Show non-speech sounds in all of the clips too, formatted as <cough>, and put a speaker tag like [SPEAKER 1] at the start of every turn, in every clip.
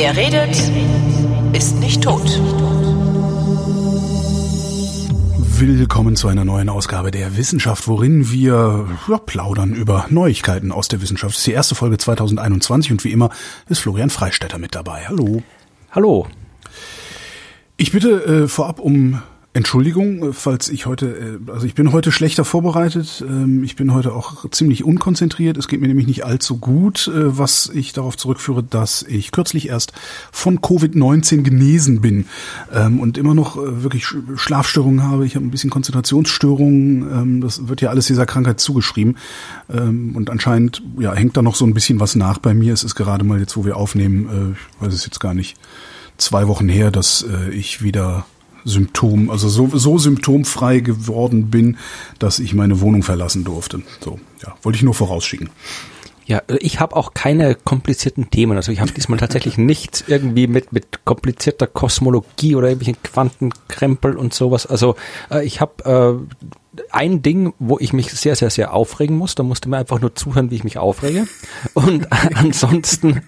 [SPEAKER 1] Wer redet, ist nicht tot.
[SPEAKER 2] Willkommen zu einer neuen Ausgabe der Wissenschaft, worin wir ja, plaudern über Neuigkeiten aus der Wissenschaft. Das ist die erste Folge 2021 und wie immer ist Florian Freistetter mit dabei. Hallo.
[SPEAKER 3] Hallo.
[SPEAKER 2] Ich bitte äh, vorab um Entschuldigung, äh, falls ich heute, äh, also ich bin heute schlechter vorbereitet. Ähm, ich bin heute auch ziemlich unkonzentriert. Es geht mir nämlich nicht allzu gut, äh, was ich darauf zurückführe, dass ich kürzlich erst von Covid-19 genesen bin ähm, und immer noch wirklich Schlafstörungen habe. Ich habe ein bisschen Konzentrationsstörungen. Ähm, das wird ja alles dieser Krankheit zugeschrieben. Und anscheinend ja, hängt da noch so ein bisschen was nach bei mir. Es ist gerade mal jetzt, wo wir aufnehmen, ich weiß es jetzt gar nicht, zwei Wochen her, dass ich wieder Symptom, also so, so symptomfrei geworden bin, dass ich meine Wohnung verlassen durfte. So, ja, wollte ich nur vorausschicken.
[SPEAKER 3] Ja, ich habe auch keine komplizierten Themen. Also ich habe diesmal tatsächlich <laughs> nichts irgendwie mit mit komplizierter Kosmologie oder irgendwelchen Quantenkrempel und sowas. Also äh, ich habe äh, ein Ding, wo ich mich sehr, sehr, sehr aufregen muss. Da musste mir einfach nur zuhören, wie ich mich aufrege. Und <laughs> ansonsten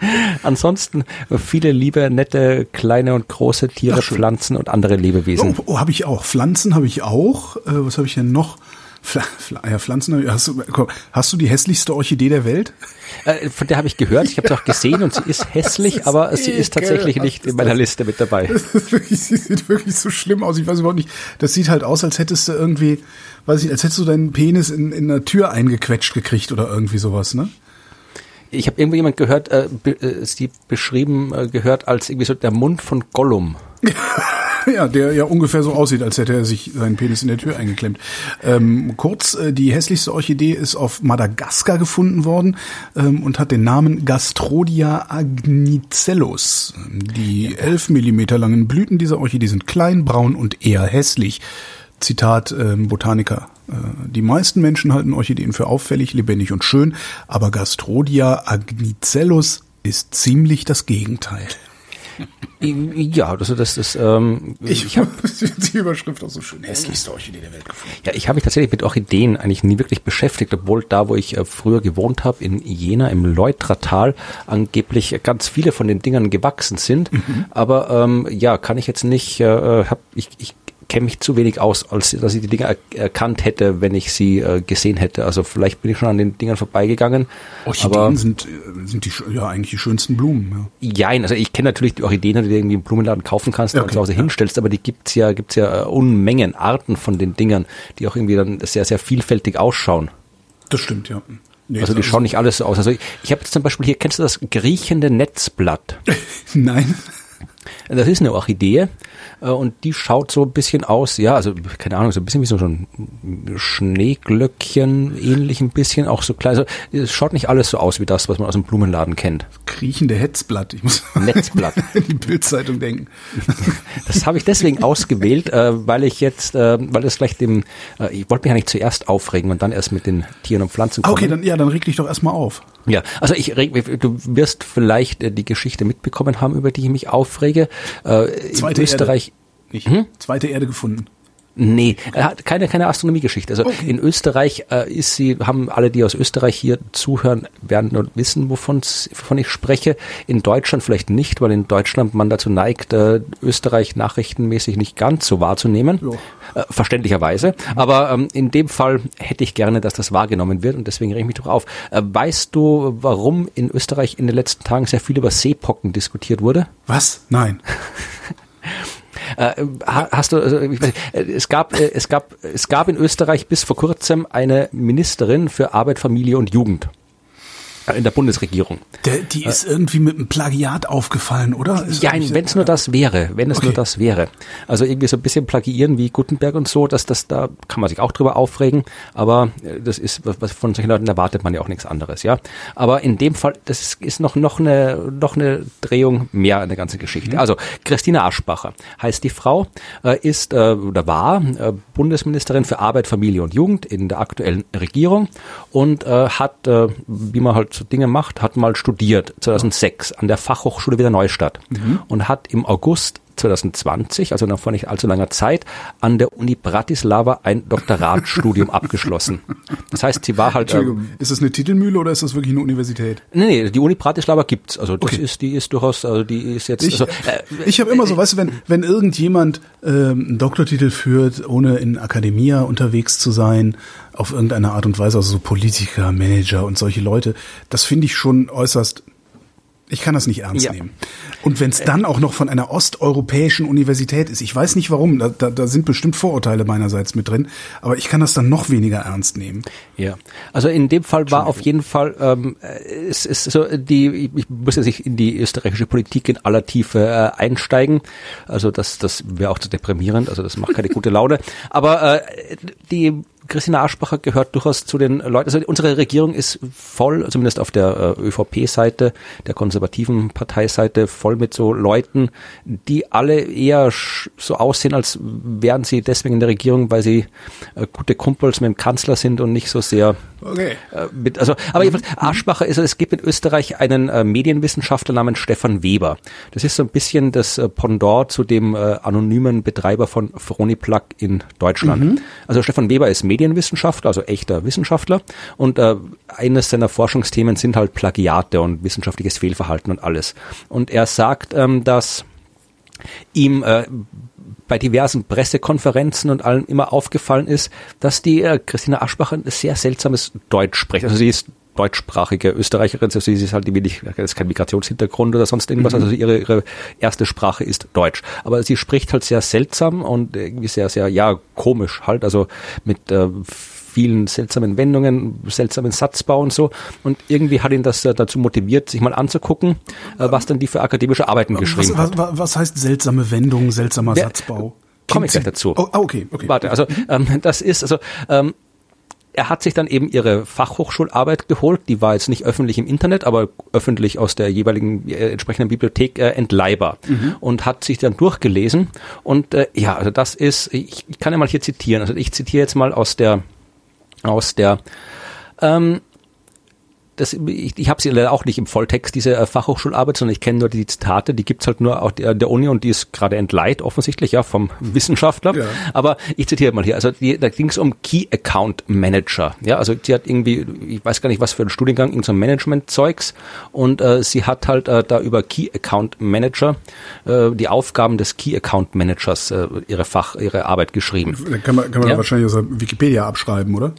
[SPEAKER 3] <laughs> Ansonsten viele liebe, nette, kleine und große Tiere, Pflanzen und andere Lebewesen.
[SPEAKER 2] Oh, oh habe ich auch. Pflanzen habe ich auch. Äh, was habe ich denn noch? Pfl ja, Pflanzen. Hast du, komm, hast du die hässlichste Orchidee der Welt?
[SPEAKER 3] Äh, von der habe ich gehört. Ich habe sie auch gesehen und sie ist <laughs> hässlich, ist aber sie ist tatsächlich nicht in meiner Liste mit dabei.
[SPEAKER 2] Wirklich, sie sieht wirklich so schlimm aus. Ich weiß überhaupt nicht. Das sieht halt aus, als hättest du irgendwie, weiß ich, als hättest du deinen Penis in, in einer Tür eingequetscht gekriegt oder irgendwie sowas, ne?
[SPEAKER 3] Ich habe irgendwo jemand gehört, äh, be, äh, sie beschrieben äh, gehört als irgendwie so der Mund von Gollum. <laughs>
[SPEAKER 2] ja, der ja ungefähr so aussieht, als hätte er sich seinen Penis in der Tür eingeklemmt. Ähm, kurz, äh, die hässlichste Orchidee ist auf Madagaskar gefunden worden ähm, und hat den Namen Gastrodia agnicellus. Die elf Millimeter langen Blüten dieser Orchidee sind klein, braun und eher hässlich. Zitat ähm, Botaniker. Äh, die meisten Menschen halten Orchideen für auffällig, lebendig und schön, aber Gastrodia agnicellus ist ziemlich das Gegenteil.
[SPEAKER 3] Ja, also das ist. Ähm,
[SPEAKER 2] ich, ich habe <laughs> die Überschrift auch so schön. Hässlichste Orchidee der Welt gefunden.
[SPEAKER 3] Ja, ich habe mich tatsächlich mit Orchideen eigentlich nie wirklich beschäftigt, obwohl da, wo ich äh, früher gewohnt habe, in Jena im Leutratal, angeblich ganz viele von den Dingern gewachsen sind. Mhm. Aber ähm, ja, kann ich jetzt nicht. Äh, hab, ich, ich kenne mich zu wenig aus, als dass ich die Dinge er erkannt hätte, wenn ich sie äh, gesehen hätte. Also vielleicht bin ich schon an den Dingern vorbeigegangen.
[SPEAKER 2] Orchideen aber, sind, äh, sind die, ja eigentlich die schönsten Blumen.
[SPEAKER 3] Ja, ja also ich kenne natürlich die Orchideen, die du irgendwie im Blumenladen kaufen kannst okay, und zu Hause ja. hinstellst, aber die gibt's ja, gibt's ja äh, Unmengen Arten von den Dingern, die auch irgendwie dann sehr, sehr vielfältig ausschauen.
[SPEAKER 2] Das stimmt, ja.
[SPEAKER 3] Nee, also die schauen nicht alles so aus. Also ich, ich habe jetzt zum Beispiel hier, kennst du das griechende Netzblatt? <laughs>
[SPEAKER 2] Nein.
[SPEAKER 3] Das ist eine Orchidee äh, und die schaut so ein bisschen aus, ja, also keine Ahnung, so ein bisschen wie so ein Schneeglöckchen, ähnlich ein bisschen, auch so klein. Also, es schaut nicht alles so aus wie das, was man aus dem Blumenladen kennt.
[SPEAKER 2] Kriechende Hetzblatt, ich muss <laughs>
[SPEAKER 3] Netzblatt.
[SPEAKER 2] an die Bildzeitung denken. <laughs>
[SPEAKER 3] Das habe ich deswegen ausgewählt, äh, weil ich jetzt, äh, weil es vielleicht dem, ich wollte mich ja nicht zuerst aufregen und dann erst mit den Tieren und Pflanzen kommen.
[SPEAKER 2] Okay, dann ja, dann reg dich doch erstmal auf.
[SPEAKER 3] Ja, also ich reg, du wirst vielleicht die Geschichte mitbekommen haben, über die ich mich aufrege. Äh,
[SPEAKER 2] Zweite Österreich Erde. Nicht. Hm? Zweite Erde gefunden.
[SPEAKER 3] Nee, er hat keine, keine Astronomiegeschichte. Also okay. in Österreich äh, ist sie, haben alle, die aus Österreich hier zuhören, werden nur wissen, wovon, wovon ich spreche. In Deutschland vielleicht nicht, weil in Deutschland man dazu neigt, äh, Österreich nachrichtenmäßig nicht ganz so wahrzunehmen. Äh, verständlicherweise. Aber ähm, in dem Fall hätte ich gerne, dass das wahrgenommen wird und deswegen rege ich mich doch auf. Äh, weißt du, warum in Österreich in den letzten Tagen sehr viel über Seepocken diskutiert wurde?
[SPEAKER 2] Was? Nein. <laughs>
[SPEAKER 3] Äh, hast du, also, ich weiß äh, es gab, äh, es gab, es gab in Österreich bis vor kurzem eine Ministerin für Arbeit, Familie und Jugend in der Bundesregierung.
[SPEAKER 2] Der, die ist äh, irgendwie mit einem Plagiat aufgefallen, oder?
[SPEAKER 3] Ist ja, wenn es nur das wäre, wenn es okay. nur das wäre. Also irgendwie so ein bisschen plagiieren wie Gutenberg und so, dass das da kann man sich auch drüber aufregen, aber äh, das ist was von solchen Leuten erwartet man ja auch nichts anderes, ja. Aber in dem Fall, das ist, noch noch eine noch eine Drehung mehr an der ganzen Geschichte. Mhm. Also Christina Aschbacher heißt die Frau, äh, ist äh, oder war Bundesministerin für Arbeit, Familie und Jugend in der aktuellen Regierung und hat, wie man halt so Dinge macht, hat mal studiert, 2006 an der Fachhochschule Wiener Neustadt mhm. und hat im August 2020, also noch vor nicht allzu langer Zeit, an der Uni Bratislava ein Doktoratstudium <laughs> abgeschlossen. Das heißt, sie war halt.
[SPEAKER 2] Entschuldigung, ähm, ist das eine Titelmühle oder ist das wirklich eine Universität?
[SPEAKER 3] Nee, nee, die Uni Bratislava gibt's. Also das okay. ist, die ist durchaus, also die ist jetzt.
[SPEAKER 2] Ich,
[SPEAKER 3] also,
[SPEAKER 2] äh, ich habe immer so, weißt du, wenn, wenn irgendjemand ähm, einen Doktortitel führt, ohne in Akademia unterwegs zu sein, auf irgendeine Art und Weise, also so Politiker, Manager und solche Leute, das finde ich schon äußerst ich kann das nicht ernst ja. nehmen. Und wenn es dann auch noch von einer osteuropäischen Universität ist, ich weiß nicht warum, da, da, da sind bestimmt Vorurteile meinerseits mit drin, aber ich kann das dann noch weniger ernst nehmen.
[SPEAKER 3] Ja, also in dem Fall war auf jeden Fall, ähm, es ist so die, ich muss jetzt nicht in die österreichische Politik in aller Tiefe äh, einsteigen, also das, das wäre auch zu deprimierend, also das macht keine gute Laune, aber äh, die Christina Aschbacher gehört durchaus zu den Leuten, also unsere Regierung ist voll, zumindest auf der äh, ÖVP-Seite, der konservativen Parteiseite, voll mit so Leuten, die alle eher so aussehen, als wären sie deswegen in der Regierung, weil sie äh, gute Kumpels mit dem Kanzler sind und nicht so sehr Okay. Äh, mit, also, aber jedenfalls, Aschbacher ist, es gibt in Österreich einen äh, Medienwissenschaftler namens Stefan Weber. Das ist so ein bisschen das äh, Pendant zu dem äh, anonymen Betreiber von Froniplug in Deutschland. Mhm. Also Stefan Weber ist Medienwissenschaftler, also echter Wissenschaftler. Und äh, eines seiner Forschungsthemen sind halt Plagiate und wissenschaftliches Fehlverhalten und alles. Und er sagt, ähm, dass ihm äh, bei diversen Pressekonferenzen und allem immer aufgefallen ist, dass die äh, Christina Aschbacher ein sehr seltsames Deutsch spricht. Also sie ist deutschsprachige Österreicherin, also sie ist halt wenig, das ist kein Migrationshintergrund oder sonst irgendwas, mhm. also ihre, ihre erste Sprache ist Deutsch. Aber sie spricht halt sehr seltsam und irgendwie sehr, sehr, ja, komisch halt, also mit äh, vielen seltsamen Wendungen, seltsamen Satzbau und so. Und irgendwie hat ihn das äh, dazu motiviert, sich mal anzugucken, äh, was dann die für akademische Arbeiten geschrieben
[SPEAKER 2] was,
[SPEAKER 3] hat.
[SPEAKER 2] Was, was heißt seltsame Wendungen, seltsamer Der, Satzbau?
[SPEAKER 3] Komme ich gleich dazu.
[SPEAKER 2] Oh, ah, okay, okay.
[SPEAKER 3] Warte, also ähm, das ist, also ähm, er hat sich dann eben ihre Fachhochschularbeit geholt, die war jetzt nicht öffentlich im Internet, aber öffentlich aus der jeweiligen äh, entsprechenden Bibliothek äh, entleihbar. Mhm. und hat sich dann durchgelesen. Und äh, ja, also das ist, ich, ich kann ja mal hier zitieren, also ich zitiere jetzt mal aus der aus der ähm, das, ich, ich habe sie leider auch nicht im Volltext, diese äh, Fachhochschularbeit, sondern ich kenne nur die Zitate, die gibt's halt nur auch der, der Uni und die ist gerade entleiht, offensichtlich, ja, vom <laughs> Wissenschaftler. Ja. Aber ich zitiere mal hier, also die, da ging es um Key Account Manager. Ja, also sie hat irgendwie, ich weiß gar nicht, was für ein Studiengang, irgendein so Management-Zeugs und äh, sie hat halt äh, da über Key Account Manager äh, die Aufgaben des Key Account Managers äh, ihre Fach, ihre Arbeit geschrieben.
[SPEAKER 2] Da kann man, kann man ja. wahrscheinlich aus Wikipedia abschreiben, oder?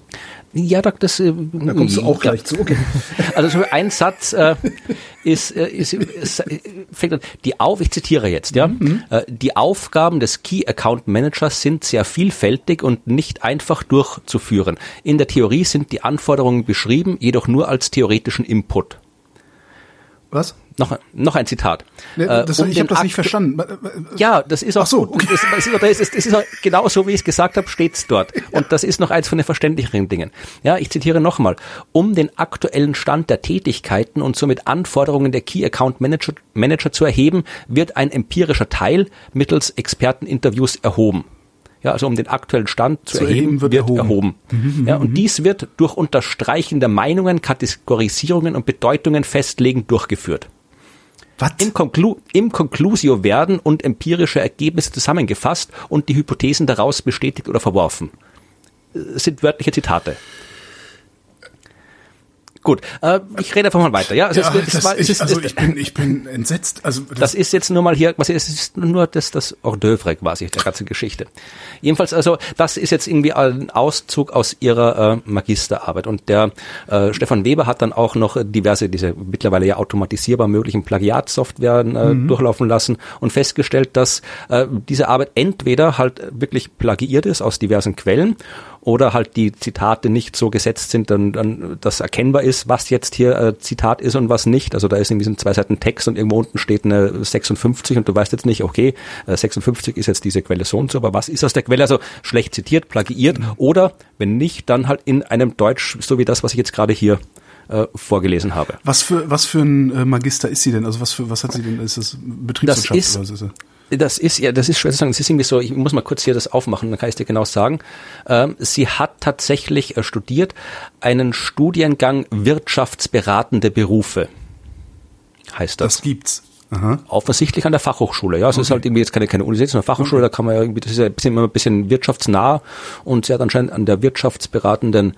[SPEAKER 3] Ja, da, das, äh,
[SPEAKER 2] da kommst du auch gleich zu. Okay. <laughs>
[SPEAKER 3] Also so ein Satz äh, ist, äh, ist, ist fängt an, die auf, ich zitiere jetzt, ja, mhm. äh, die Aufgaben des Key Account Managers sind sehr vielfältig und nicht einfach durchzuführen. In der Theorie sind die Anforderungen beschrieben, jedoch nur als theoretischen Input.
[SPEAKER 2] Was?
[SPEAKER 3] Noch, noch ein Zitat.
[SPEAKER 2] Nee, das, äh, um ich habe das nicht verstanden.
[SPEAKER 3] Ja, das ist auch Ach so. Okay. Das, das, ist, das, ist, das ist auch genau so, wie ich es gesagt habe, steht's dort. <laughs> Ja. Und das ist noch eins von den verständlicheren Dingen. Ja, ich zitiere nochmal. Um den aktuellen Stand der Tätigkeiten und somit Anforderungen der Key Account Manager, Manager zu erheben, wird ein empirischer Teil mittels Experteninterviews erhoben. Ja, also um den aktuellen Stand zu, zu erheben, wird, wird erhoben. erhoben. Mhm, ja, und mhm. dies wird durch Unterstreichen der Meinungen, Kategorisierungen und Bedeutungen festlegen durchgeführt. Was? Im, Conclu Im Conclusio werden und empirische Ergebnisse zusammengefasst und die Hypothesen daraus bestätigt oder verworfen. Das sind wörtliche Zitate. Gut, äh, ich rede einfach mal weiter. Ja,
[SPEAKER 2] also, ja, es, es, war, es ist, also ich bin, ich bin entsetzt. Also
[SPEAKER 3] das, das ist jetzt nur mal hier, was es ist nur das das Hors d'oeuvre quasi der ganzen Geschichte. Jedenfalls, also das ist jetzt irgendwie ein Auszug aus ihrer äh, Magisterarbeit und der äh, Stefan Weber hat dann auch noch diverse diese mittlerweile ja automatisierbar möglichen Plagiatsoftware äh, mhm. durchlaufen lassen und festgestellt, dass äh, diese Arbeit entweder halt wirklich plagiiert ist aus diversen Quellen oder halt die Zitate nicht so gesetzt sind, dann, dann das erkennbar ist, was jetzt hier äh, Zitat ist und was nicht. Also da ist irgendwie so zwei Seiten Text und irgendwo unten steht eine 56 und du weißt jetzt nicht, okay, äh, 56 ist jetzt diese Quelle so und so, aber was ist aus der Quelle? Also schlecht zitiert, plagiiert mhm. oder wenn nicht, dann halt in einem Deutsch, so wie das, was ich jetzt gerade hier äh, vorgelesen habe.
[SPEAKER 2] Was für was für ein äh, Magister ist sie denn? Also was für was hat sie denn? Ist das Betriebswirtschaft
[SPEAKER 3] das ist, oder was ist das? Das ist ja, das ist schwer zu sagen. Es ist irgendwie so, ich muss mal kurz hier das aufmachen, dann kann ich dir genau sagen. Ähm, sie hat tatsächlich äh, studiert einen Studiengang wirtschaftsberatende Berufe. Heißt das?
[SPEAKER 2] Das gibt's.
[SPEAKER 3] Aha. Offensichtlich an der Fachhochschule, ja. Also okay. es ist halt irgendwie jetzt keine, keine Universität, sondern Fachhochschule, okay. da kann man ja irgendwie, das ist ja ein bisschen, immer ein bisschen wirtschaftsnah und sie hat anscheinend an der wirtschaftsberatenden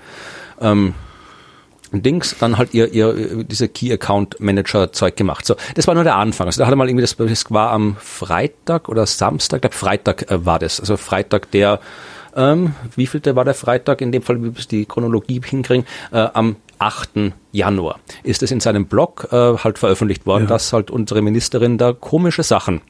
[SPEAKER 3] ähm, Dings dann halt ihr, ihr diese Key Account Manager Zeug gemacht. So, das war nur der Anfang. Also da hatte mal irgendwie das, das war am Freitag oder Samstag, ich glaube Freitag äh, war das. Also Freitag der ähm, wie viel war der Freitag, in dem Fall, wie wir die Chronologie hinkriegen, äh, am 8. Januar ist es in seinem Blog äh, halt veröffentlicht worden, ja. dass halt unsere Ministerin da komische Sachen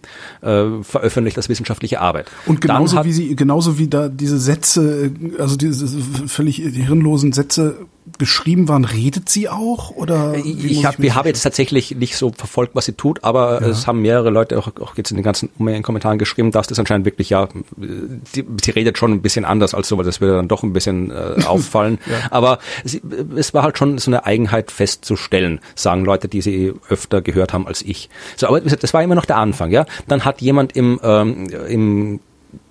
[SPEAKER 3] äh, veröffentlicht als wissenschaftliche Arbeit.
[SPEAKER 2] Und genauso hat, wie sie, genauso wie da diese Sätze, also diese völlig hirnlosen Sätze geschrieben waren, redet sie auch oder?
[SPEAKER 3] Ich habe, wir haben jetzt tatsächlich nicht so verfolgt, was sie tut, aber ja. es haben mehrere Leute auch, auch jetzt in den ganzen in Kommentaren geschrieben, dass das anscheinend wirklich ja, die, sie redet schon ein bisschen anders als so, weil das würde dann doch ein bisschen äh, <laughs> auffallen. ja. Aber sie, es war halt schon so eine Eigenheit festzustellen, sagen Leute, die sie öfter gehört haben als ich. So, aber das war immer noch der Anfang, ja. Dann hat jemand im ähm, im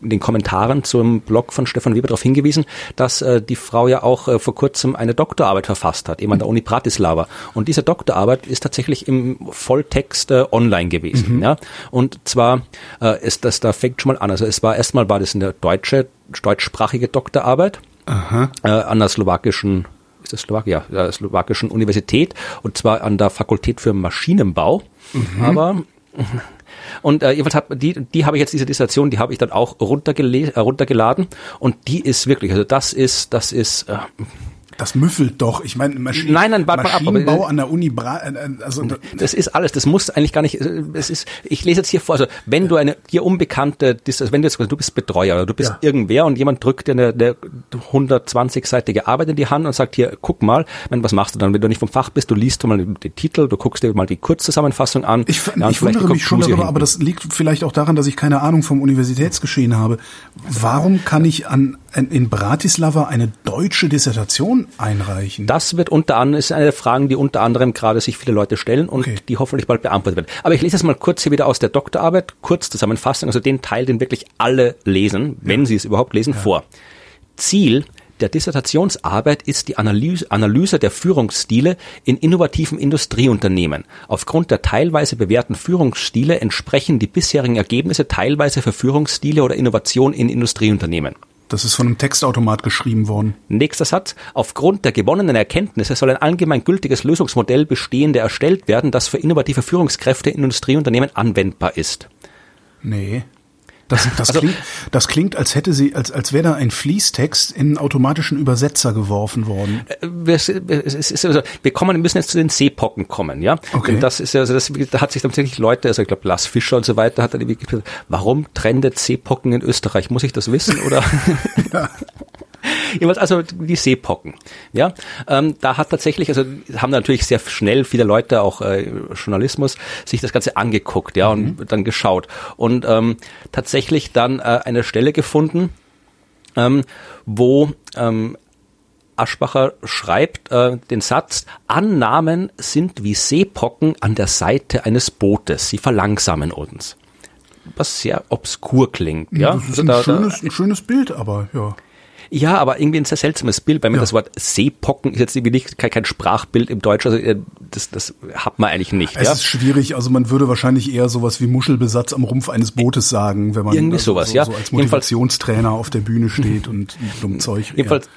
[SPEAKER 3] in den Kommentaren zum Blog von Stefan Weber darauf hingewiesen, dass äh, die Frau ja auch äh, vor kurzem eine Doktorarbeit verfasst hat, eben an der Uni Bratislava. Und diese Doktorarbeit ist tatsächlich im Volltext äh, online gewesen. Mhm. Ja? Und zwar äh, ist das, da fängt schon mal an. Also es war erstmal war das eine deutsche, deutschsprachige Doktorarbeit Aha. Äh, an der slowakischen ist das Slowakia, der slowakischen Universität und zwar an der Fakultät für Maschinenbau. Mhm. Aber und äh, jedenfalls hab, die, die habe ich jetzt diese Dissertation, die habe ich dann auch äh, runtergeladen. Und die ist wirklich, also das ist, das ist äh,
[SPEAKER 2] das müffelt doch. Ich meine,
[SPEAKER 3] Maschinen, nein, nein, warte
[SPEAKER 2] Maschinenbau mal ab, an der Uni, Bra äh,
[SPEAKER 3] äh, also das ist alles. Das muss eigentlich gar nicht. Es ist. Ich lese jetzt hier vor. Also wenn ja. du eine dir unbekannte, also wenn du jetzt, du bist Betreuer oder du bist ja. irgendwer und jemand drückt dir eine, eine 120-seitige Arbeit in die Hand und sagt hier, guck mal, wenn was machst du dann, wenn du nicht vom Fach bist, du liest mal den Titel, du guckst dir mal die Kurzzusammenfassung an.
[SPEAKER 2] Ich, ich wundere mich schon darüber, aber das liegt vielleicht auch daran, dass ich keine Ahnung vom Universitätsgeschehen habe. Warum kann ich an in Bratislava eine deutsche Dissertation einreichen?
[SPEAKER 3] Das wird unter anderem, ist eine der Fragen, die unter anderem gerade sich viele Leute stellen und okay. die hoffentlich bald beantwortet werden. Aber ich lese es mal kurz hier wieder aus der Doktorarbeit, kurz zusammenfassen, also den Teil, den wirklich alle lesen, wenn ja. sie es überhaupt lesen, ja. vor. Ziel der Dissertationsarbeit ist die Analyse, Analyse der Führungsstile in innovativen Industrieunternehmen. Aufgrund der teilweise bewährten Führungsstile entsprechen die bisherigen Ergebnisse teilweise für Führungsstile oder Innovation in Industrieunternehmen.
[SPEAKER 2] Das ist von einem Textautomat geschrieben worden.
[SPEAKER 3] Nächster Satz. Aufgrund der gewonnenen Erkenntnisse soll ein allgemein gültiges Lösungsmodell bestehende erstellt werden, das für innovative Führungskräfte in Industrieunternehmen anwendbar ist.
[SPEAKER 2] Nee. Das, das, also, klingt, das klingt, als hätte sie, als, als wäre da ein Fließtext in einen automatischen Übersetzer geworfen worden.
[SPEAKER 3] Äh, wir, also, wir kommen, wir müssen jetzt zu den Seepocken kommen, ja. Okay. Denn das ist ja, also das, da hat sich tatsächlich Leute, also ich glaube Lars Fischer und so weiter, hat dann irgendwie gesagt, warum trendet Seepocken in Österreich? Muss ich das wissen oder? ja. <laughs> <laughs> Jedenfalls also die Seepocken. Ja, ähm, da hat tatsächlich, also haben natürlich sehr schnell viele Leute, auch äh, Journalismus, sich das Ganze angeguckt, ja, und mhm. dann geschaut und ähm, tatsächlich dann äh, eine Stelle gefunden, ähm, wo ähm, Aschbacher schreibt äh, den Satz, Annahmen sind wie Seepocken an der Seite eines Bootes, sie verlangsamen uns. Was sehr obskur klingt. Ja,
[SPEAKER 2] das ist ein, da, schönes, ein schönes Bild, aber ja.
[SPEAKER 3] Ja, aber irgendwie ein sehr seltsames Bild, weil mir ja. das Wort Seepocken ist jetzt irgendwie nicht kein, kein Sprachbild im Deutschen, also äh, das, das hat man eigentlich nicht.
[SPEAKER 2] Es ja? ist schwierig, also man würde wahrscheinlich eher sowas wie Muschelbesatz am Rumpf eines Bootes sagen, wenn man
[SPEAKER 3] irgendwie sowas,
[SPEAKER 2] so,
[SPEAKER 3] ja.
[SPEAKER 2] so als Motivationstrainer auf der Bühne steht und dumm <laughs> Zeug.
[SPEAKER 3] Jedenfalls.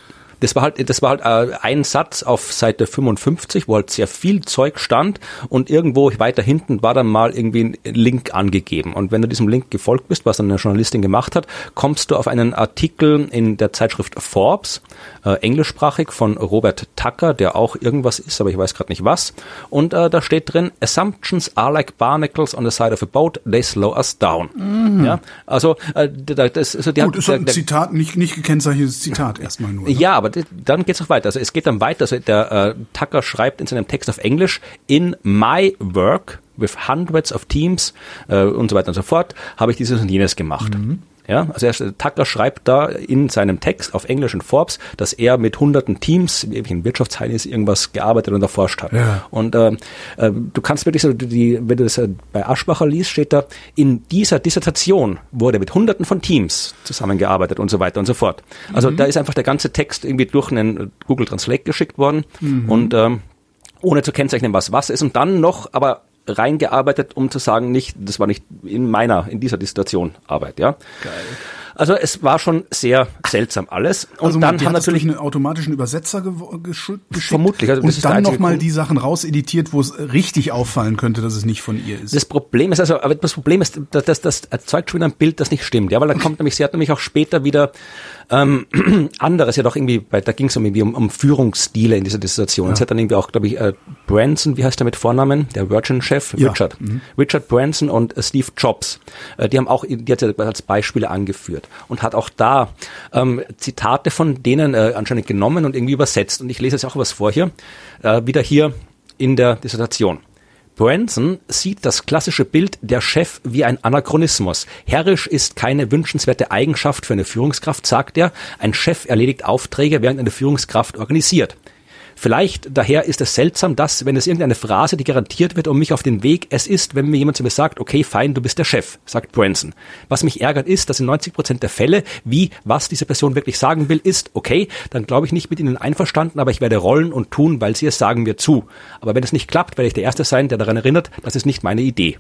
[SPEAKER 3] Das war halt, das war halt äh, ein Satz auf Seite 55, wo halt sehr viel Zeug stand und irgendwo weiter hinten war dann mal irgendwie ein Link angegeben. Und wenn du diesem Link gefolgt bist, was dann eine Journalistin gemacht hat, kommst du auf einen Artikel in der Zeitschrift Forbes, äh, englischsprachig von Robert Tucker, der auch irgendwas ist, aber ich weiß gerade nicht was. Und äh, da steht drin, Assumptions are like barnacles on the side of a boat, they slow us down. Mhm. Ja, also äh, das, also
[SPEAKER 2] der, Gut, ist der, ein Zitat, nicht, nicht gekennzeichnetes Zitat erstmal nur.
[SPEAKER 3] Ne? Ja, aber dann geht es noch weiter. Also es geht dann weiter. Also der äh, Tucker schreibt in seinem Text auf Englisch, in my work with hundreds of teams äh, und so weiter und so fort, habe ich dieses und jenes gemacht. Mhm. Ja, also er, Tucker schreibt da in seinem Text auf Englisch in Forbes, dass er mit hunderten Teams, in Wirtschaftsheinis, irgendwas gearbeitet und erforscht hat. Ja. Und äh, äh, du kannst wirklich so, die, wenn du das äh, bei Aschbacher liest, steht da, in dieser Dissertation wurde mit hunderten von Teams zusammengearbeitet und so weiter und so fort. Also mhm. da ist einfach der ganze Text irgendwie durch einen Google Translate geschickt worden mhm. und ähm, ohne zu kennzeichnen, was was ist. Und dann noch, aber reingearbeitet, um zu sagen, nicht, das war nicht in meiner, in dieser Dissertation Arbeit, ja. Geil. Also es war schon sehr seltsam alles.
[SPEAKER 2] Und also dann haben natürlich einen automatischen Übersetzer geschickt.
[SPEAKER 3] Vermutlich.
[SPEAKER 2] Also und dann nochmal die Sachen rauseditiert, wo es richtig auffallen könnte, dass es nicht von ihr ist.
[SPEAKER 3] Das Problem ist also, aber das Problem ist, dass das, das erzeugt schon wieder ein Bild, das nicht stimmt. Ja, weil dann kommt nämlich, sie hat nämlich auch später wieder ähm, anderes, ja doch irgendwie, bei, da ging es um, irgendwie um, um Führungsstile in dieser Dissertation. Ja. Es hat dann irgendwie auch, glaube ich, äh, Branson, wie heißt der mit Vornamen? Der Virgin-Chef, ja. Richard. Mhm. Richard Branson und äh, Steve Jobs. Äh, die haben auch, die hat sie als Beispiele angeführt und hat auch da ähm, Zitate von denen äh, anscheinend genommen und irgendwie übersetzt. Und ich lese jetzt auch was vor hier, äh, wieder hier in der Dissertation. Branson sieht das klassische Bild der Chef wie ein Anachronismus. Herrisch ist keine wünschenswerte Eigenschaft für eine Führungskraft, sagt er. Ein Chef erledigt Aufträge, während eine Führungskraft organisiert. Vielleicht daher ist es seltsam, dass, wenn es irgendeine Phrase, die garantiert wird, um mich auf den Weg, es ist, wenn mir jemand zu mir sagt, okay, fein, du bist der Chef, sagt Branson. Was mich ärgert ist, dass in 90 Prozent der Fälle, wie, was diese Person wirklich sagen will, ist, okay, dann glaube ich nicht mit ihnen einverstanden, aber ich werde rollen und tun, weil sie es sagen mir zu. Aber wenn es nicht klappt, werde ich der Erste sein, der daran erinnert, das ist nicht meine Idee.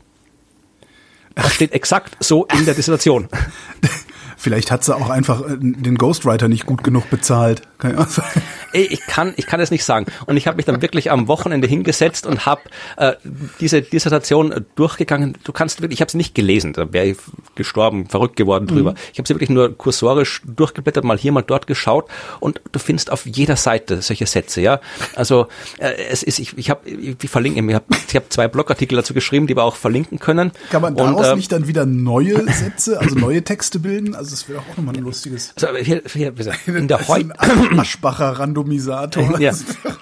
[SPEAKER 3] Das steht exakt so in der Dissertation. <laughs>
[SPEAKER 2] Vielleicht hat sie auch einfach äh, den Ghostwriter nicht gut genug bezahlt. Kann ich, sagen.
[SPEAKER 3] ich kann, ich kann es nicht sagen. Und ich habe mich dann wirklich am Wochenende hingesetzt und habe äh, diese Dissertation durchgegangen. Du kannst wirklich, ich habe sie nicht gelesen, da wäre ich gestorben, verrückt geworden drüber. Mhm. Ich habe sie wirklich nur kursorisch durchgeblättert, mal hier, mal dort geschaut und du findest auf jeder Seite solche Sätze. Ja, also äh, es ist, ich, ich habe, ich verlinke, ich habe ich hab zwei Blogartikel dazu geschrieben, die wir auch verlinken können.
[SPEAKER 2] Kann man daraus und, äh, nicht dann wieder neue Sätze, also neue Texte bilden? Also das wäre auch nochmal ein lustiges. Also hier, hier,
[SPEAKER 3] in der <laughs>
[SPEAKER 2] Aschbacher Randomisator.
[SPEAKER 3] Ja,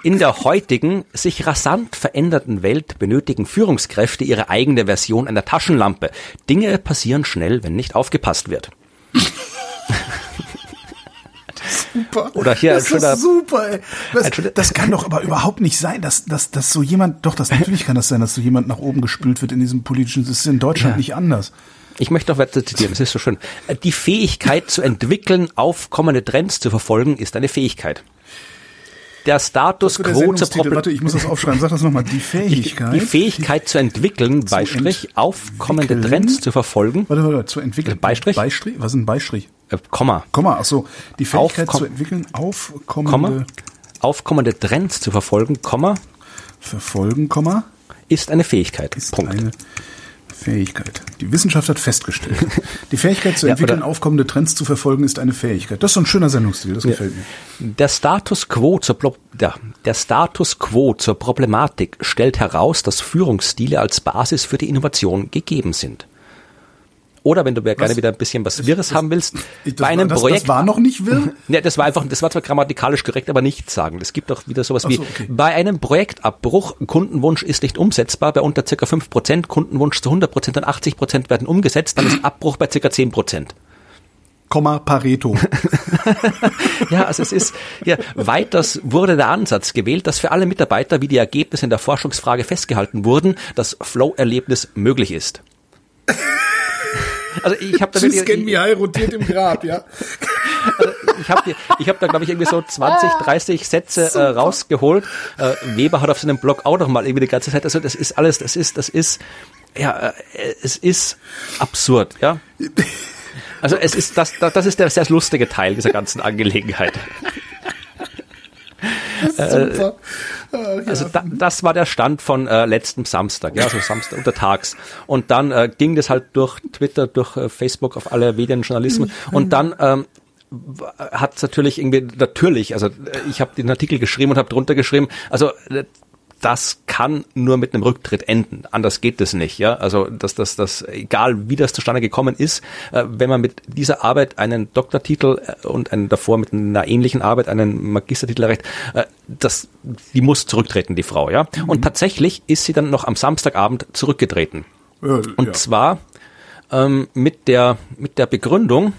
[SPEAKER 3] in der heutigen, sich rasant veränderten Welt benötigen Führungskräfte ihre eigene Version einer Taschenlampe. Dinge passieren schnell, wenn nicht aufgepasst wird. <laughs>
[SPEAKER 2] Super. Oder hier das ein schöner, ist super, ey. Das, das, kann doch aber überhaupt nicht sein, dass, dass, dass so jemand, doch, das natürlich kann das sein, dass so jemand nach oben gespült wird in diesem politischen, das ist in Deutschland ja. nicht anders.
[SPEAKER 3] Ich möchte noch weiter zitieren, das ist so schön. Die Fähigkeit zu entwickeln, aufkommende Trends zu verfolgen, ist eine Fähigkeit. Der Status quo zur
[SPEAKER 2] Problem. Warte, ich muss das aufschreiben. Sag das nochmal. Die Fähigkeit.
[SPEAKER 3] Die, Fähigkeit zu entwickeln, zu Beistrich, aufkommende Trends zu verfolgen.
[SPEAKER 2] Warte, warte, zu entwickeln.
[SPEAKER 3] Beistrich.
[SPEAKER 2] Beistrich. Was ist ein Beistrich?
[SPEAKER 3] Äh, Komma.
[SPEAKER 2] Komma, ach so. Die Fähigkeit Aufkomm zu entwickeln, aufkommende. Komma.
[SPEAKER 3] Aufkommende Trends zu verfolgen, Komma.
[SPEAKER 2] Verfolgen, Komma.
[SPEAKER 3] Ist eine Fähigkeit.
[SPEAKER 2] Ist Punkt. Eine Fähigkeit. Die Wissenschaft hat festgestellt, <laughs> die Fähigkeit zu entwickeln, ja, aufkommende Trends zu verfolgen, ist eine Fähigkeit. Das ist so ein schöner Sendungsstil, das gefällt
[SPEAKER 3] mir. Der Status quo zur Pro der, der Status quo zur Problematik stellt heraus, dass Führungsstile als Basis für die Innovation gegeben sind. Oder wenn du ja gerne wieder ein bisschen was Wirres das, haben willst,
[SPEAKER 2] das, bei einem war, das, Projekt. Das war noch nicht wirr? <laughs>
[SPEAKER 3] ne, das war einfach, das war zwar grammatikalisch korrekt, aber nichts sagen. Es gibt auch wieder sowas so, wie, okay. bei einem Projektabbruch, Kundenwunsch ist nicht umsetzbar, bei unter circa 5%, Kundenwunsch zu 100% und 80% werden umgesetzt, dann ist <clears throat> Abbruch bei circa 10%.
[SPEAKER 2] Komma Pareto. <laughs>
[SPEAKER 3] ja, also es ist, ja, weiters wurde der Ansatz gewählt, dass für alle Mitarbeiter, wie die Ergebnisse in der Forschungsfrage festgehalten wurden, das Flow-Erlebnis möglich ist. <laughs>
[SPEAKER 2] Also ich habe da wirklich, Scan Me rotiert im Grab, ja. <laughs>
[SPEAKER 3] Also ich habe ich hab da glaube ich irgendwie so 20, 30 Sätze äh, rausgeholt. Äh, Weber hat auf seinem Blog auch noch mal irgendwie die ganze Zeit. Also das ist alles, das ist, das ist, ja, äh, es ist absurd, ja. <laughs> Also es ist das, das ist der sehr lustige Teil dieser ganzen Angelegenheit. <laughs> Super. Äh, also da, das war der Stand von äh, letzten Samstag, ja, also Samstag untertags. Und dann äh, ging das halt durch Twitter, durch äh, Facebook auf alle Medien, Journalismus. Mhm. Und dann ähm, hat es natürlich irgendwie natürlich, also äh, ich habe den Artikel geschrieben und habe drunter geschrieben, also äh, das kann nur mit einem Rücktritt enden. Anders geht es nicht. Ja, also dass das, das, egal wie das zustande gekommen ist, äh, wenn man mit dieser Arbeit einen Doktortitel äh, und einen davor mit einer ähnlichen Arbeit einen Magistertitel erreicht, äh, das, die muss zurücktreten, die Frau. Ja, mhm. und tatsächlich ist sie dann noch am Samstagabend zurückgetreten. Ja, und ja. zwar ähm, mit der mit der Begründung,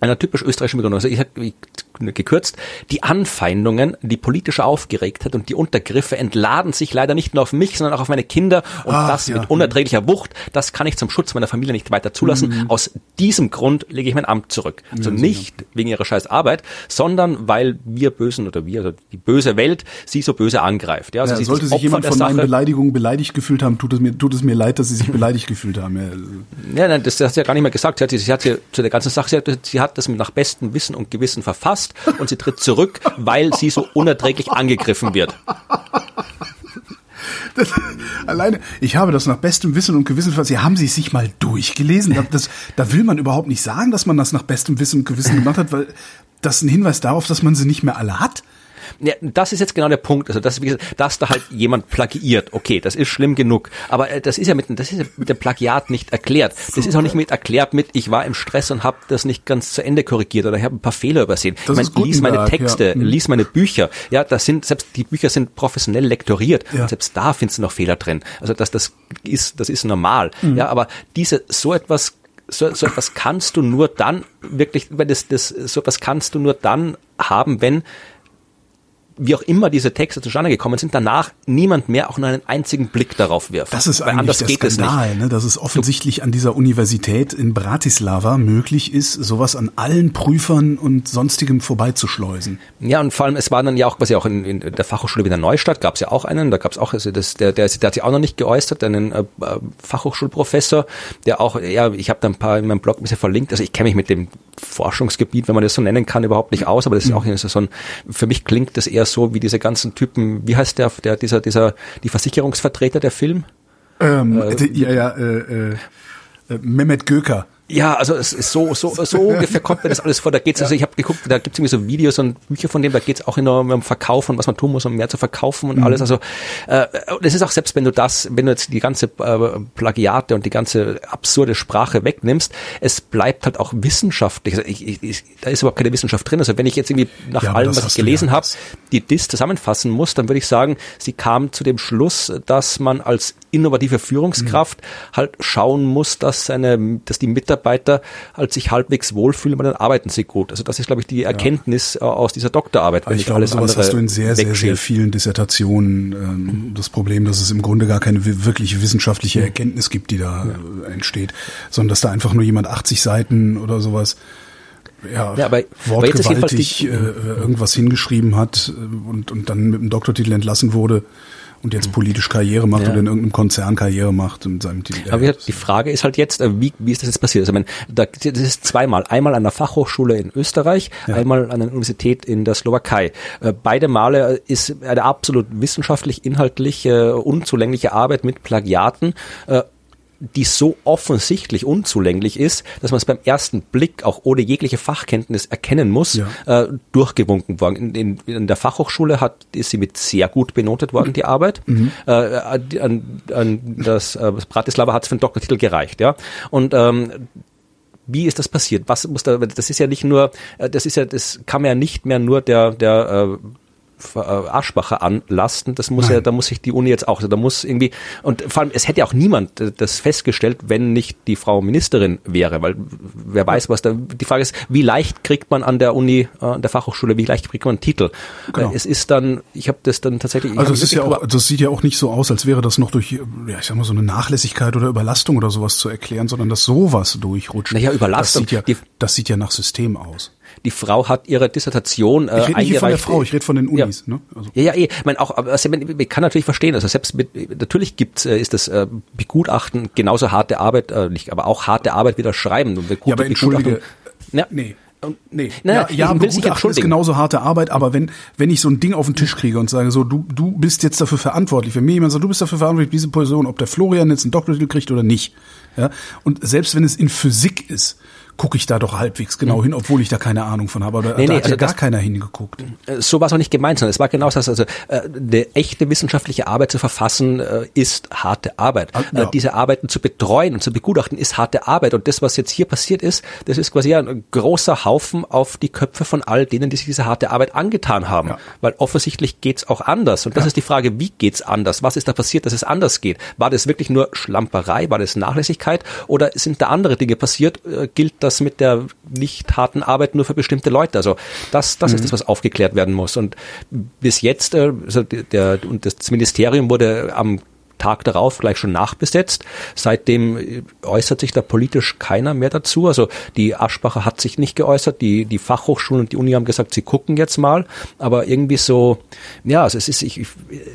[SPEAKER 3] einer typisch österreichischen Begründung. Also ich, ich gekürzt, die Anfeindungen, die politische Aufgeregtheit und die Untergriffe entladen sich leider nicht nur auf mich, sondern auch auf meine Kinder und Ach, das ja. mit unerträglicher Wucht. Das kann ich zum Schutz meiner Familie nicht weiter zulassen. Mhm. Aus diesem Grund lege ich mein Amt zurück. Also ja, nicht wegen ihrer scheiß Arbeit, sondern weil wir Bösen oder wir, also die böse Welt, sie so böse angreift.
[SPEAKER 2] Ja, also ja, sollte sich jemand von meinen Beleidigungen beleidigt gefühlt haben, tut es mir, tut es mir leid, dass sie sich beleidigt gefühlt haben.
[SPEAKER 3] Ja, ja nein, das, das hat sie ja gar nicht mehr gesagt. Sie hat, sie hat sie zu der ganzen Sache, sie hat, sie hat das nach bestem Wissen und Gewissen verfasst und sie tritt zurück, weil sie so unerträglich angegriffen wird.
[SPEAKER 2] Das, alleine, ich habe das nach bestem Wissen und Gewissen. Sie haben sie sich mal durchgelesen. Das, das, da will man überhaupt nicht sagen, dass man das nach bestem Wissen und Gewissen gemacht hat, weil das ein Hinweis darauf, dass man sie nicht mehr alle hat.
[SPEAKER 3] Ja, das ist jetzt genau der Punkt. Also, das, wie gesagt, dass da halt jemand plagiiert. Okay, das ist schlimm genug. Aber äh, das ist ja mit, das ist ja mit dem Plagiat nicht erklärt. Das ist auch nicht mit erklärt mit, ich war im Stress und habe das nicht ganz zu Ende korrigiert oder ich habe ein paar Fehler übersehen. Das ich meine, lies meine Texte, ja. Mhm. lies meine Bücher. Ja, das sind, selbst die Bücher sind professionell lektoriert. Ja. Und selbst da findest du noch Fehler drin. Also, das, das ist, das ist normal. Mhm. Ja, aber diese, so etwas so, so etwas kannst du nur dann wirklich, weil das, das, so etwas kannst du nur dann haben, wenn wie auch immer diese Texte zustande gekommen sind, danach niemand mehr auch nur einen einzigen Blick darauf wirft.
[SPEAKER 2] Das ist eigentlich anders der geht Skandal, ne, dass es offensichtlich an dieser Universität in Bratislava möglich ist, sowas an allen Prüfern und sonstigem vorbeizuschleusen.
[SPEAKER 3] Ja, und vor allem, es war dann ja auch quasi auch in, in der Fachhochschule Wiener Neustadt gab es ja auch einen, da gab es auch, also das, der, der, der hat sich auch noch nicht geäußert, einen äh, Fachhochschulprofessor, der auch, ja, ich habe da ein paar in meinem Blog ein bisschen verlinkt, also ich kenne mich mit dem Forschungsgebiet, wenn man das so nennen kann, überhaupt nicht aus, aber das ist mhm. auch so ein, für mich klingt das eher so wie diese ganzen Typen, wie heißt der, der dieser, dieser, die Versicherungsvertreter der Film?
[SPEAKER 2] Ähm, äh, ja, ja, äh, äh, äh Mehmet Göker.
[SPEAKER 3] Ja, also es ist so, so, so <laughs> ungefähr kommt mir das alles vor. Da geht's, ja. also ich habe geguckt, da gibt's irgendwie so Videos und Bücher von dem, da geht's auch enorm um Verkauf und was man tun muss, um mehr zu verkaufen und mhm. alles. Also äh, das ist auch selbst, wenn du das, wenn du jetzt die ganze äh, Plagiate und die ganze absurde Sprache wegnimmst, es bleibt halt auch wissenschaftlich. Also ich, ich, ich, da ist überhaupt keine Wissenschaft drin. Also wenn ich jetzt irgendwie nach ja, allem, was ich gelesen ja. habe, die DIS zusammenfassen muss, dann würde ich sagen, sie kam zu dem Schluss, dass man als innovative Führungskraft mhm. halt schauen muss, dass seine, dass die Mitarbeiter halt sich halbwegs wohlfühlen, dann arbeiten sie gut. Also das ist, glaube ich, die Erkenntnis ja. Äh, aus dieser Doktorarbeit.
[SPEAKER 2] Ich, glaube, alles sowas hast du in sehr, sehr, sehr vielen Dissertationen ähm, mhm. das Problem, dass es im Grunde gar keine wirklich wissenschaftliche. Erkenntnis gibt, die da ja. entsteht, sondern dass da einfach nur jemand 80 Seiten oder sowas ja, ja aber, wortgewaltig aber äh, irgendwas hingeschrieben hat äh, und, und dann mit dem Doktortitel entlassen wurde und jetzt politisch Karriere macht ja. oder in irgendeinem Konzern Karriere macht mit seinem
[SPEAKER 3] Titel. Aber die Frage ist halt jetzt, äh, wie, wie ist das jetzt passiert? Also, ich meine, das ist zweimal. Einmal an der Fachhochschule in Österreich, ja. einmal an der Universität in der Slowakei. Äh, beide Male ist eine absolut wissenschaftlich, inhaltlich äh, unzulängliche Arbeit mit Plagiaten die so offensichtlich unzulänglich ist, dass man es beim ersten Blick auch ohne jegliche Fachkenntnis erkennen muss, ja. äh, durchgewunken worden. In, in, in, der Fachhochschule hat, ist sie mit sehr gut benotet worden, die Arbeit. Mhm. Äh, an, an das äh, Bratislava hat es für den Doktortitel gereicht. ja. Und ähm, wie ist das passiert? Was muss da, das ist ja nicht nur, äh, das ist ja, das kann man ja nicht mehr nur der, der äh, Aschbacher anlasten. Das muss Nein. ja, da muss sich die Uni jetzt auch, da muss irgendwie, und vor allem, es hätte ja auch niemand äh, das festgestellt, wenn nicht die Frau Ministerin wäre, weil wer weiß, was da, die Frage ist, wie leicht kriegt man an der Uni, äh, an der Fachhochschule, wie leicht kriegt man einen Titel? Genau. Es ist dann, ich habe das dann tatsächlich.
[SPEAKER 2] Also es ist ja auch, das sieht ja auch nicht so aus, als wäre das noch durch, ja, ich sag mal, so eine Nachlässigkeit oder Überlastung oder sowas zu erklären, sondern dass sowas durchrutscht.
[SPEAKER 3] Naja, Überlastung.
[SPEAKER 2] Das sieht ja, das sieht ja nach System aus.
[SPEAKER 3] Die Frau hat ihre Dissertation äh,
[SPEAKER 2] ich rede nicht von der Frau, ich rede von den Unis.
[SPEAKER 3] Ja, ne? also. ja, ja, eh. Ich meine auch, also, man, man kann natürlich verstehen. Also selbst mit, natürlich gibt's, äh, ist das äh, Begutachten genauso harte Arbeit, äh, nicht, aber auch harte Arbeit wie das Schreiben. Und
[SPEAKER 2] ja, aber entschuldige, ja. nee. Nee, naja, ja, ja Begutachten ist genauso harte Arbeit, aber wenn, wenn ich so ein Ding auf den Tisch kriege und sage so, du, du bist jetzt dafür verantwortlich, wenn mir jemand sagt, du bist dafür verantwortlich, diese Person, ob der Florian jetzt einen Doktortitel kriegt oder nicht, ja, und selbst wenn es in Physik ist, gucke ich da doch halbwegs genau mhm. hin, obwohl ich da keine Ahnung von habe. Aber nee, da nee, hat also ja gar keiner hingeguckt.
[SPEAKER 3] Äh, so war es auch nicht gemeint, sondern es war genau das. Also äh, eine echte wissenschaftliche Arbeit zu verfassen äh, ist harte Arbeit. Ah, ja. diese Arbeiten zu betreuen und zu begutachten ist harte Arbeit. Und das, was jetzt hier passiert ist, das ist quasi ein großer Haufen auf die Köpfe von all denen, die sich diese harte Arbeit angetan haben. Ja. Weil offensichtlich geht's auch anders. Und das ist die Frage, wie geht's anders? Was ist da passiert, dass es anders geht? War das wirklich nur Schlamperei? War das Nachlässigkeit? Oder sind da andere Dinge passiert? gilt das das mit der nicht harten Arbeit nur für bestimmte Leute? Also das, das mhm. ist das, was aufgeklärt werden muss. Und bis jetzt, äh, also der, und das Ministerium wurde am Tag darauf gleich schon nachbesetzt. Seitdem äußert sich da politisch keiner mehr dazu. Also die Aschbacher hat sich nicht geäußert. Die, die Fachhochschulen und die Uni haben gesagt, sie gucken jetzt mal. Aber irgendwie so, ja, also es ist, ich,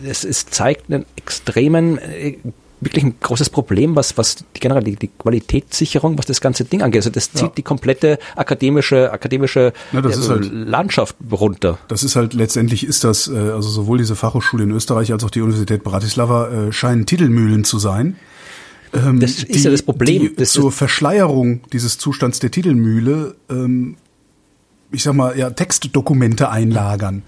[SPEAKER 3] es, es zeigt einen extremen äh, wirklich ein großes Problem, was, was die, generell die, die Qualitätssicherung, was das ganze Ding angeht. Also das zieht ja. die komplette akademische, akademische
[SPEAKER 2] ja, äh, halt,
[SPEAKER 3] Landschaft runter.
[SPEAKER 2] Das ist halt, letztendlich ist das, äh, also sowohl diese Fachhochschule in Österreich als auch die Universität Bratislava äh, scheinen Titelmühlen zu sein.
[SPEAKER 3] Ähm, das ist die, ja das Problem.
[SPEAKER 2] Die zur Verschleierung dieses Zustands der Titelmühle, ähm, ich sag mal, ja, Textdokumente einlagern.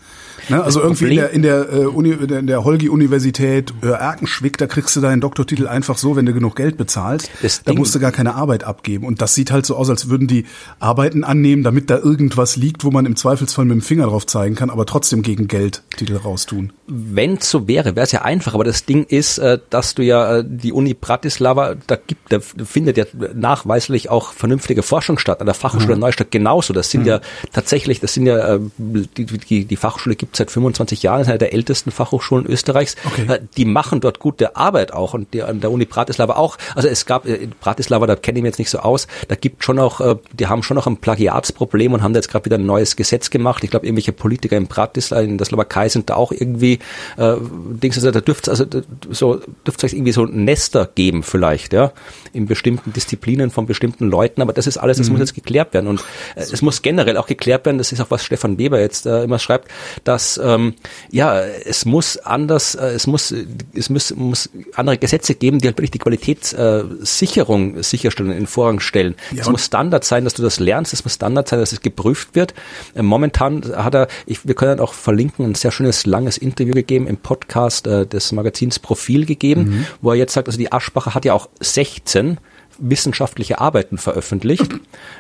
[SPEAKER 2] Ne? Also irgendwie in der, in der, äh, Uni, in der Holgi-Universität äh, Erkenschwick, da kriegst du deinen Doktortitel einfach so, wenn du genug Geld bezahlst. Das da musst du gar keine Arbeit abgeben. Und das sieht halt so aus, als würden die Arbeiten annehmen, damit da irgendwas liegt, wo man im Zweifelsfall mit dem Finger drauf zeigen kann, aber trotzdem gegen Geld Titel raustun.
[SPEAKER 3] Wenn es so wäre, wäre es ja einfach. Aber das Ding ist, äh, dass du ja äh, die Uni Bratislava, da gibt, da findet ja nachweislich auch vernünftige Forschung statt. An der Fachhochschule mhm. Neustadt genauso. Das sind mhm. ja tatsächlich, das sind ja, äh, die, die, die Fachhochschule gibt seit 25 Jahren, ist eine der ältesten Fachhochschulen Österreichs. Okay. Äh, die machen dort gute Arbeit auch und die, an der Uni Bratislava auch. Also es gab äh, in Bratislava, da kenne ich mich jetzt nicht so aus, da gibt schon auch, die haben schon noch ein Plagiatsproblem und haben da jetzt gerade wieder ein neues Gesetz gemacht. Ich glaube, irgendwelche Politiker in Bratislava, in der Slowakei sind da auch irgendwie äh, Dings, also da dürfte also so dürfte es irgendwie so Nester geben vielleicht, ja, in bestimmten Disziplinen von bestimmten Leuten, aber das ist alles, das mhm. muss jetzt geklärt werden und äh, es muss generell auch geklärt werden, das ist auch was Stefan Weber jetzt äh, immer schreibt, dass ähm, ja, es muss anders, äh, es muss, es muss, muss andere Gesetze geben, die halt wirklich die Qualitätssicherung sicherstellen, in Vorrang stellen. Ja, es muss Standard sein, dass du das lernst, es muss Standard sein, dass es geprüft wird. Äh, momentan hat er, ich, wir können auch verlinken, ein sehr schönes, langes Interview gegeben im Podcast äh, des Magazins Profil gegeben, mhm. wo er jetzt sagt, also die Aschbacher hat ja auch 16 wissenschaftliche Arbeiten veröffentlicht.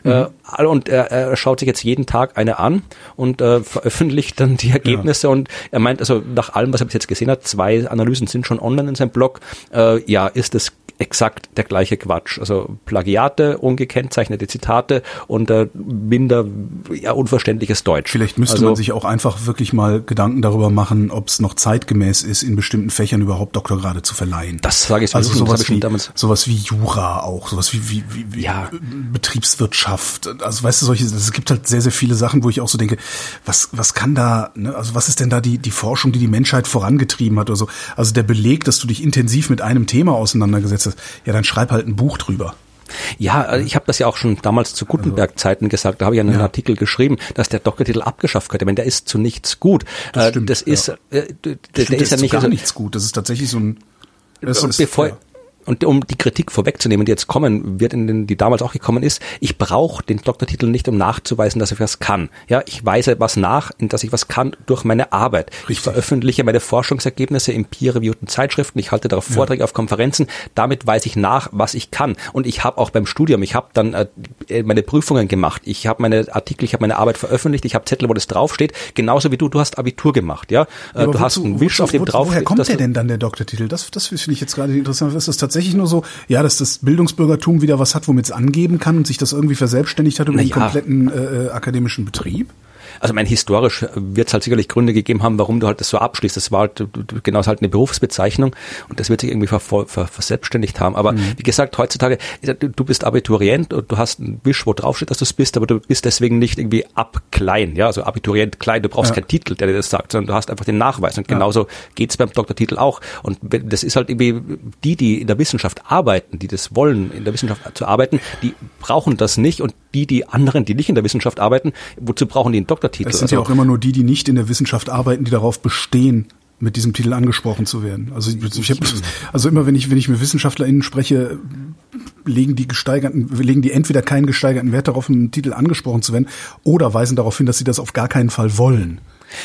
[SPEAKER 3] Mhm. Äh, und er, er schaut sich jetzt jeden Tag eine an und äh, veröffentlicht dann die Ergebnisse. Ja. Und er meint, also nach allem, was er bis jetzt gesehen hat, zwei Analysen sind schon online in seinem Blog. Äh, ja, ist es exakt der gleiche Quatsch. Also Plagiate, ungekennzeichnete Zitate und äh, minder ja, unverständliches Deutsch.
[SPEAKER 2] Vielleicht müsste also, man sich auch einfach wirklich mal Gedanken darüber machen, ob es noch zeitgemäß ist, in bestimmten Fächern überhaupt Doktorgrade zu verleihen.
[SPEAKER 3] Das sage ich
[SPEAKER 2] also sowas wie, sowas wie Jura auch, sowas wie, wie, wie, wie ja. Betriebswirtschaft. Also weißt du, solche, es gibt halt sehr, sehr viele Sachen, wo ich auch so denke, was, was kann da, ne, also was ist denn da die, die Forschung, die die Menschheit vorangetrieben hat oder so. Also der Beleg, dass du dich intensiv mit einem Thema auseinandergesetzt hast, ja, dann schreib halt ein Buch drüber.
[SPEAKER 3] Ja, also ich habe das ja auch schon damals zu Gutenberg-Zeiten gesagt, da habe ich einen ja. Artikel geschrieben, dass der Doktortitel abgeschafft könnte, wenn der ist zu nichts gut.
[SPEAKER 2] Das, äh, stimmt,
[SPEAKER 3] das ist, ja. äh,
[SPEAKER 2] der, der ist ja nicht gar also, nichts gut. Das ist tatsächlich so ein.
[SPEAKER 3] Das ist, bevor, ja. Und um die Kritik vorwegzunehmen, die jetzt kommen wird, in den, die damals auch gekommen ist, ich brauche den Doktortitel nicht, um nachzuweisen, dass ich was kann. Ja, ich weise was nach, dass ich was kann durch meine Arbeit. Richtig. Ich veröffentliche meine Forschungsergebnisse in peer-reviewten Zeitschriften, ich halte darauf Vorträge ja. auf Konferenzen, damit weise ich nach, was ich kann. Und ich habe auch beim Studium, ich habe dann äh, meine Prüfungen gemacht, ich habe meine Artikel, ich habe meine Arbeit veröffentlicht, ich habe Zettel, wo das draufsteht, genauso wie du, du hast Abitur gemacht, ja.
[SPEAKER 2] ja äh, du wozu, hast einen Wisch, auf dem drauf. Woher kommt der denn dann der Doktortitel? Das, das finde ich jetzt gerade interessant. Ist das tatsächlich nur so, ja, dass das Bildungsbürgertum wieder was hat, womit es angeben kann und sich das irgendwie verselbstständigt hat über den kompletten äh, äh, akademischen Betrieb?
[SPEAKER 3] Also mein historisch wird es halt sicherlich Gründe gegeben haben, warum du halt das so abschließt. Das war halt, genau halt eine Berufsbezeichnung und das wird sich irgendwie ver, ver, verselbstständigt haben. Aber mhm. wie gesagt, heutzutage, du bist Abiturient und du hast einen Wisch, wo draufsteht, dass du es bist, aber du bist deswegen nicht irgendwie ab klein, ja, also Abiturient klein, du brauchst ja. keinen Titel, der dir das sagt, sondern du hast einfach den Nachweis. Und genauso ja. geht's beim Doktortitel auch. Und das ist halt irgendwie die, die in der Wissenschaft arbeiten, die das wollen, in der Wissenschaft zu arbeiten, die brauchen das nicht und die, die anderen, die nicht in der Wissenschaft arbeiten, wozu brauchen die einen Doktortitel?
[SPEAKER 2] Es sind also, ja auch immer nur die, die nicht in der Wissenschaft arbeiten, die darauf bestehen, mit diesem Titel angesprochen zu werden. Also ich, hab, also immer wenn ich wenn ich mit WissenschaftlerInnen spreche, legen die gesteigerten legen die entweder keinen gesteigerten Wert darauf, einen Titel angesprochen zu werden, oder weisen darauf hin, dass sie das auf gar keinen Fall wollen.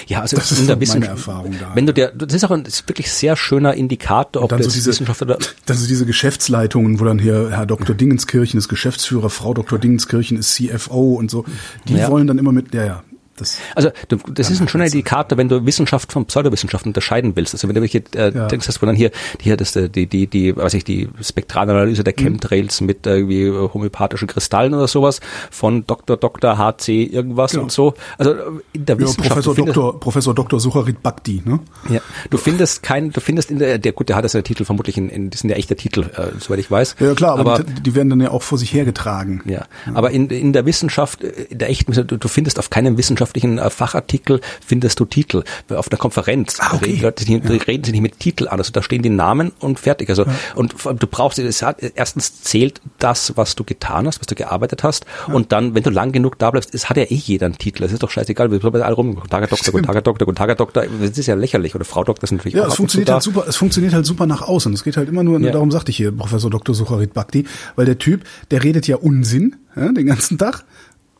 [SPEAKER 3] Ja, also das ist in meine Erfahrung da. Wenn du dir, das ist auch ein ist wirklich sehr schöner Indikator,
[SPEAKER 2] ob dann so diese, Wissenschaft oder dann so diese Geschäftsleitungen, wo dann hier Herr Dr. Dingenskirchen ist Geschäftsführer, Frau Dr. Dingenskirchen ist CFO und so. Die ja. wollen dann immer mit, ja, ja, Das,
[SPEAKER 3] also du, das ist ein schöner Indikator, wenn du Wissenschaft von Pseudowissenschaft unterscheiden willst. Also wenn du welche äh, ja. denkst, dass man dann hier, hier das, äh, die, die, die, weiß ich, die Spektralanalyse der mhm. Chemtrails mhm. mit irgendwie homöopathischen Kristallen oder sowas von Dr. Dr. HC irgendwas genau. und so. Also in der ja, Wissenschaft.
[SPEAKER 2] Professor Dr. Professor Dr. Sucharit Bhakti, ne?
[SPEAKER 3] Ja. Du findest kein, du findest in der, der gut, der hat das ja Titel vermutlich in, in das sind ja echte Titel, äh, soweit ich weiß.
[SPEAKER 2] Ja klar, aber, aber die, die, werden dann ja auch vor sich hergetragen.
[SPEAKER 3] Ja. ja. Aber in, in der Wissenschaft, in der echten, du, du findest auf keinem wissenschaftlichen äh, Fachartikel findest du Titel. Auf der Konferenz ah, okay. reden, Leute, die, ja. reden sie nicht mit Titel an. Also da stehen die Namen und fertig. Also ja. und du brauchst es hat, erstens zählt das, was du getan hast, was du gearbeitet hast. Ja. Und dann, wenn du lang genug da bleibst, es hat ja eh jeder einen Titel. Es ist doch scheißegal, wir bleiben alle rum. Guten Tag, Herr Doktor, guten Tag, Herr Doktor, guten Tag, Herr Doktor. Das ist ja lächerlich. Oder Frau Doktor ist natürlich
[SPEAKER 2] ja, auch es funktioniert halt super. Es funktioniert halt super nach außen. Es geht halt immer nur, ja. darum sagte ich hier, Professor Dr. Sucharit Bhakti, weil der Typ, der redet ja Unsinn ja, den ganzen Tag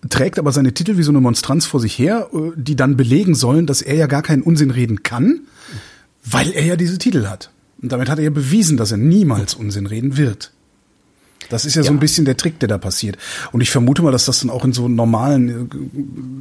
[SPEAKER 2] trägt aber seine Titel wie so eine Monstranz vor sich her, äh, die dann belegen sollen, dass er ja gar keinen Unsinn reden kann, weil er ja diese Titel hat. Und damit hat er ja bewiesen, dass er niemals Unsinn reden wird. Das ist ja, ja, so ein bisschen der Trick, der da passiert. Und ich vermute mal, dass das dann auch in so normalen